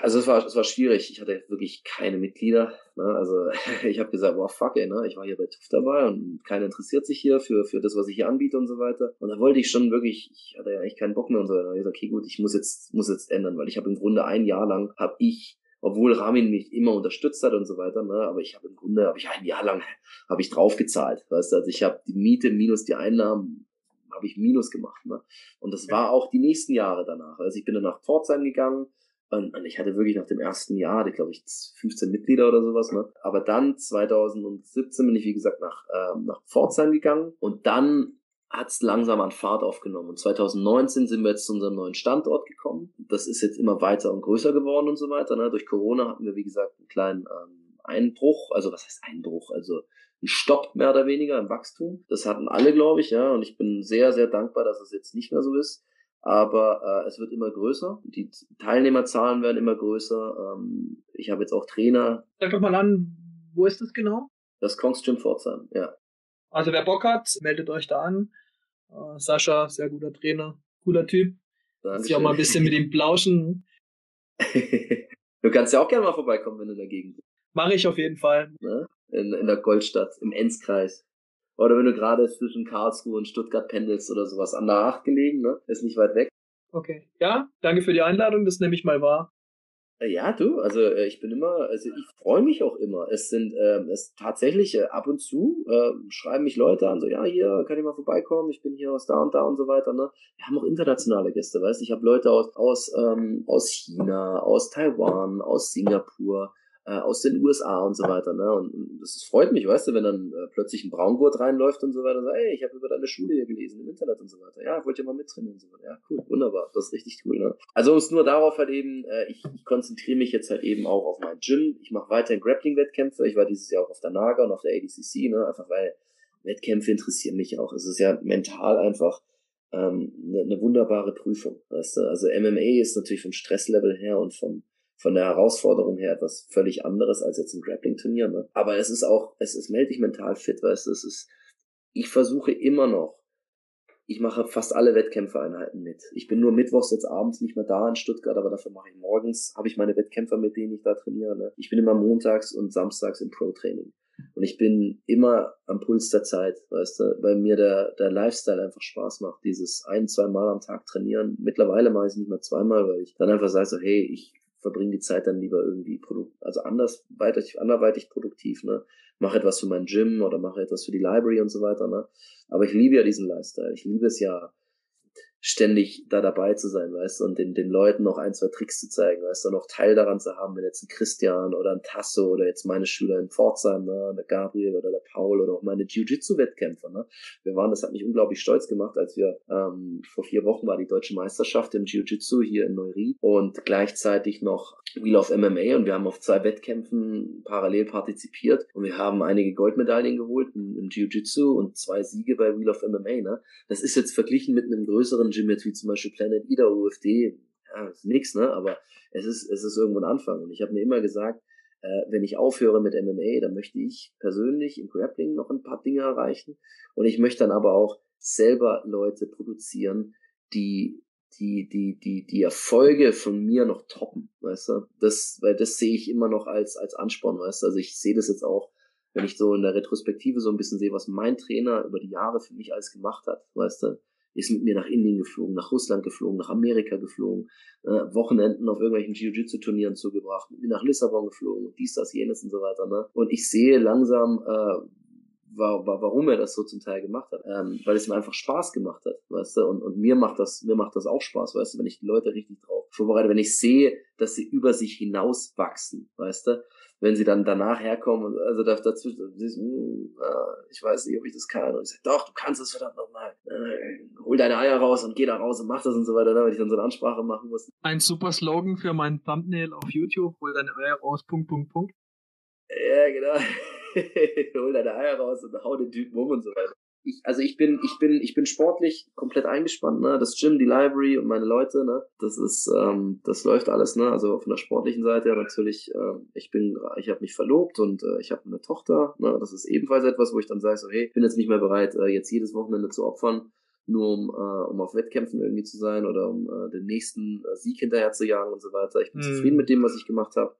also es war, es war schwierig. Ich hatte wirklich keine Mitglieder. Ne? Also ich habe gesagt, wow, fuck ey, ne? Ich war hier bei TÜV dabei und keiner interessiert sich hier für, für das, was ich hier anbiete und so weiter. Und da wollte ich schon wirklich, ich hatte ja eigentlich keinen Bock mehr und so weiter. Ich gesagt, okay, gut, ich muss jetzt, muss jetzt ändern, weil ich habe im Grunde ein Jahr lang, habe ich obwohl Ramin mich immer unterstützt hat und so weiter, ne, aber ich habe im Grunde, habe ich ein Jahr lang, habe ich draufgezahlt, weißt du, also ich habe die Miete minus die Einnahmen, habe ich minus gemacht, ne, und das war auch die nächsten Jahre danach, also ich bin dann nach Pforzheim gegangen, und, und ich hatte wirklich nach dem ersten Jahr, ich glaube ich 15 Mitglieder oder sowas, ne? Aber dann 2017 bin ich wie gesagt nach ähm, nach Pforzheim gegangen und dann hat es langsam an Fahrt aufgenommen. Und 2019 sind wir jetzt zu unserem neuen Standort gekommen. Das ist jetzt immer weiter und größer geworden und so weiter. Ne? Durch Corona hatten wir, wie gesagt, einen kleinen ähm, Einbruch. Also was heißt Einbruch? Also ein Stopp mehr oder weniger im Wachstum. Das hatten alle, glaube ich, ja. Und ich bin sehr, sehr dankbar, dass es jetzt nicht mehr so ist. Aber äh, es wird immer größer. Die Teilnehmerzahlen werden immer größer. Ähm, ich habe jetzt auch Trainer. Sag doch mal an, wo ist das genau? Das Kongs Gym Pforzheim, ja. Also wer Bock hat, meldet euch da an. Uh, Sascha, sehr guter Trainer, cooler Typ. Dankeschön. Sie auch mal ein bisschen mit ihm plauschen. du kannst ja auch gerne mal vorbeikommen, wenn du Gegend bist. Mache ich auf jeden Fall. Ne? In, in der Goldstadt, im Enzkreis. Oder wenn du gerade zwischen Karlsruhe und Stuttgart pendelst oder sowas an der Acht gelegen, ne? Ist nicht weit weg. Okay. Ja, danke für die Einladung, das nehme ich mal wahr. Äh, ja, du, also äh, ich bin immer, also ich freue mich auch immer. Es sind ähm, es tatsächlich äh, ab und zu äh, schreiben mich Leute an, so ja, hier kann ich mal vorbeikommen, ich bin hier aus da und da und so weiter. Ne? Wir haben auch internationale Gäste, weißt ich habe Leute aus aus ähm, aus China, aus Taiwan, aus Singapur, äh, aus den USA und so weiter. Ne? Und, das freut mich, weißt du, wenn dann äh, plötzlich ein Braungurt reinläuft und so weiter und sagt, ey, ich habe über deine Schule hier gelesen im Internet und so weiter. Ja, wollt ihr mal mittrainieren und so weiter. Ja, cool, wunderbar, das ist richtig cool. Ne? Also es nur darauf halt eben, äh, ich, ich konzentriere mich jetzt halt eben auch auf mein Gym. Ich mache weiterhin Grappling-Wettkämpfe. Ich war dieses Jahr auch auf der Naga und auf der ADCC, ne? einfach weil Wettkämpfe interessieren mich auch. Es ist ja mental einfach ähm, eine, eine wunderbare Prüfung. Weißt du? Also MMA ist natürlich vom Stresslevel her und vom von der Herausforderung her etwas völlig anderes als jetzt ein Grappling-Turnier. Ne? Aber es ist auch, es ist, melde dich mental fit, weißt du, es ist, ich versuche immer noch, ich mache fast alle Wettkämpfereinheiten mit. Ich bin nur mittwochs jetzt abends nicht mehr da in Stuttgart, aber dafür mache ich morgens, habe ich meine Wettkämpfer, mit denen ich da trainiere. Ne? Ich bin immer montags und samstags im Pro-Training. Und ich bin immer am Puls der Zeit, weißt du, weil mir der, der Lifestyle einfach Spaß macht. Dieses ein, zwei Mal am Tag trainieren. Mittlerweile mache ich es nicht mehr zweimal, weil ich dann einfach sage so, hey, ich verbringe die Zeit dann lieber irgendwie produkt, also anders weitig, anderweitig produktiv, ne? Mache etwas für mein Gym oder mache etwas für die Library und so weiter, ne? Aber ich liebe ja diesen Lifestyle. Ich liebe es ja, ständig da dabei zu sein, weißt du, und den, den Leuten noch ein, zwei Tricks zu zeigen, weißt du, noch Teil daran zu haben, wenn jetzt ein Christian oder ein Tasso oder jetzt meine Schüler in Pforzheim, ne, der Gabriel oder der Paul oder auch meine Jiu-Jitsu-Wettkämpfer, ne, wir waren, das hat mich unglaublich stolz gemacht, als wir, ähm, vor vier Wochen war die deutsche Meisterschaft im Jiu-Jitsu hier in Neuried und gleichzeitig noch Wheel of MMA und wir haben auf zwei Wettkämpfen parallel partizipiert und wir haben einige Goldmedaillen geholt im Jiu-Jitsu und zwei Siege bei Wheel of MMA, ne, das ist jetzt verglichen mit einem größeren anderen Gym jetzt wie zum Beispiel Planet Ida UFD, ja, ist nix, ne? Aber es ist, es ist irgendwo ein Anfang. Und ich habe mir immer gesagt, äh, wenn ich aufhöre mit MMA, dann möchte ich persönlich im Grappling noch ein paar Dinge erreichen. Und ich möchte dann aber auch selber Leute produzieren, die die, die, die, die Erfolge von mir noch toppen, weißt du? Das, weil das sehe ich immer noch als, als Ansporn, weißt du? Also ich sehe das jetzt auch, wenn ich so in der Retrospektive so ein bisschen sehe, was mein Trainer über die Jahre für mich alles gemacht hat, weißt du? Ist mit mir nach Indien geflogen, nach Russland geflogen, nach Amerika geflogen, äh, Wochenenden auf irgendwelchen Jiu-Jitsu-Turnieren zugebracht, mit mir nach Lissabon geflogen, dies, das, jenes und so weiter, ne? Und ich sehe langsam, äh, war, war, warum er das so zum Teil gemacht hat. Ähm, weil es mir einfach Spaß gemacht hat, weißt du, und, und mir macht das, mir macht das auch Spaß, weißt du, wenn ich die Leute richtig drauf vorbereite, wenn ich sehe, dass sie über sich hinaus wachsen, weißt du, wenn sie dann danach herkommen also dazwischen, hm, ich weiß nicht, ob ich das kann. Und ich sage, doch, du kannst es verdammt nochmal. Deine Eier raus und geh da raus und mach das und so weiter, damit ich dann so eine Ansprache machen muss. Ein super Slogan für mein Thumbnail auf YouTube, hol deine Eier raus, Punkt, Punkt, Punkt. Ja, genau. hol deine Eier raus und hau den Typen um und so weiter. Ich, also ich bin, ich bin, ich bin sportlich komplett eingespannt, ne? Das Gym, die Library und meine Leute, ne? Das ist, ähm, das läuft alles, ne? Also von der sportlichen Seite ja natürlich, äh, ich bin, ich habe mich verlobt und äh, ich habe eine Tochter, ne? Das ist ebenfalls etwas, wo ich dann sage, so, hey, ich bin jetzt nicht mehr bereit, äh, jetzt jedes Wochenende zu opfern, nur um, äh, um auf Wettkämpfen irgendwie zu sein oder um äh, den nächsten äh, Sieg hinterher zu jagen und so weiter. Ich bin mhm. zufrieden mit dem, was ich gemacht habe.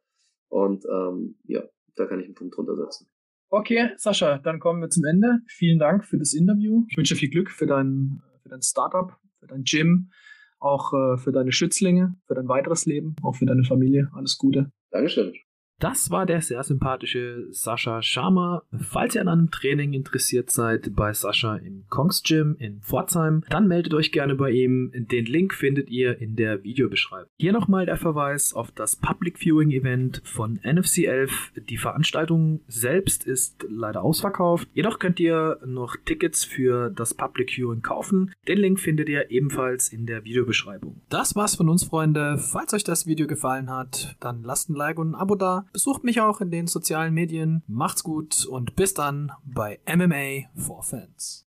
Und ähm, ja, da kann ich einen Punkt drunter setzen. Okay, Sascha, dann kommen wir zum Ende. Vielen Dank für das Interview. Ich wünsche viel Glück für dein, für dein Startup, für dein Gym, auch äh, für deine Schützlinge, für dein weiteres Leben, auch für deine Familie. Alles Gute. Dankeschön. Das war der sehr sympathische Sascha Sharma. Falls ihr an einem Training interessiert seid bei Sascha im Kongs Gym in Pforzheim, dann meldet euch gerne bei ihm. Den Link findet ihr in der Videobeschreibung. Hier nochmal der Verweis auf das Public Viewing Event von NFC 11. Die Veranstaltung selbst ist leider ausverkauft. Jedoch könnt ihr noch Tickets für das Public Viewing kaufen. Den Link findet ihr ebenfalls in der Videobeschreibung. Das war's von uns, Freunde. Falls euch das Video gefallen hat, dann lasst ein Like und ein Abo da. Besucht mich auch in den sozialen Medien. Macht's gut und bis dann bei MMA for Fans.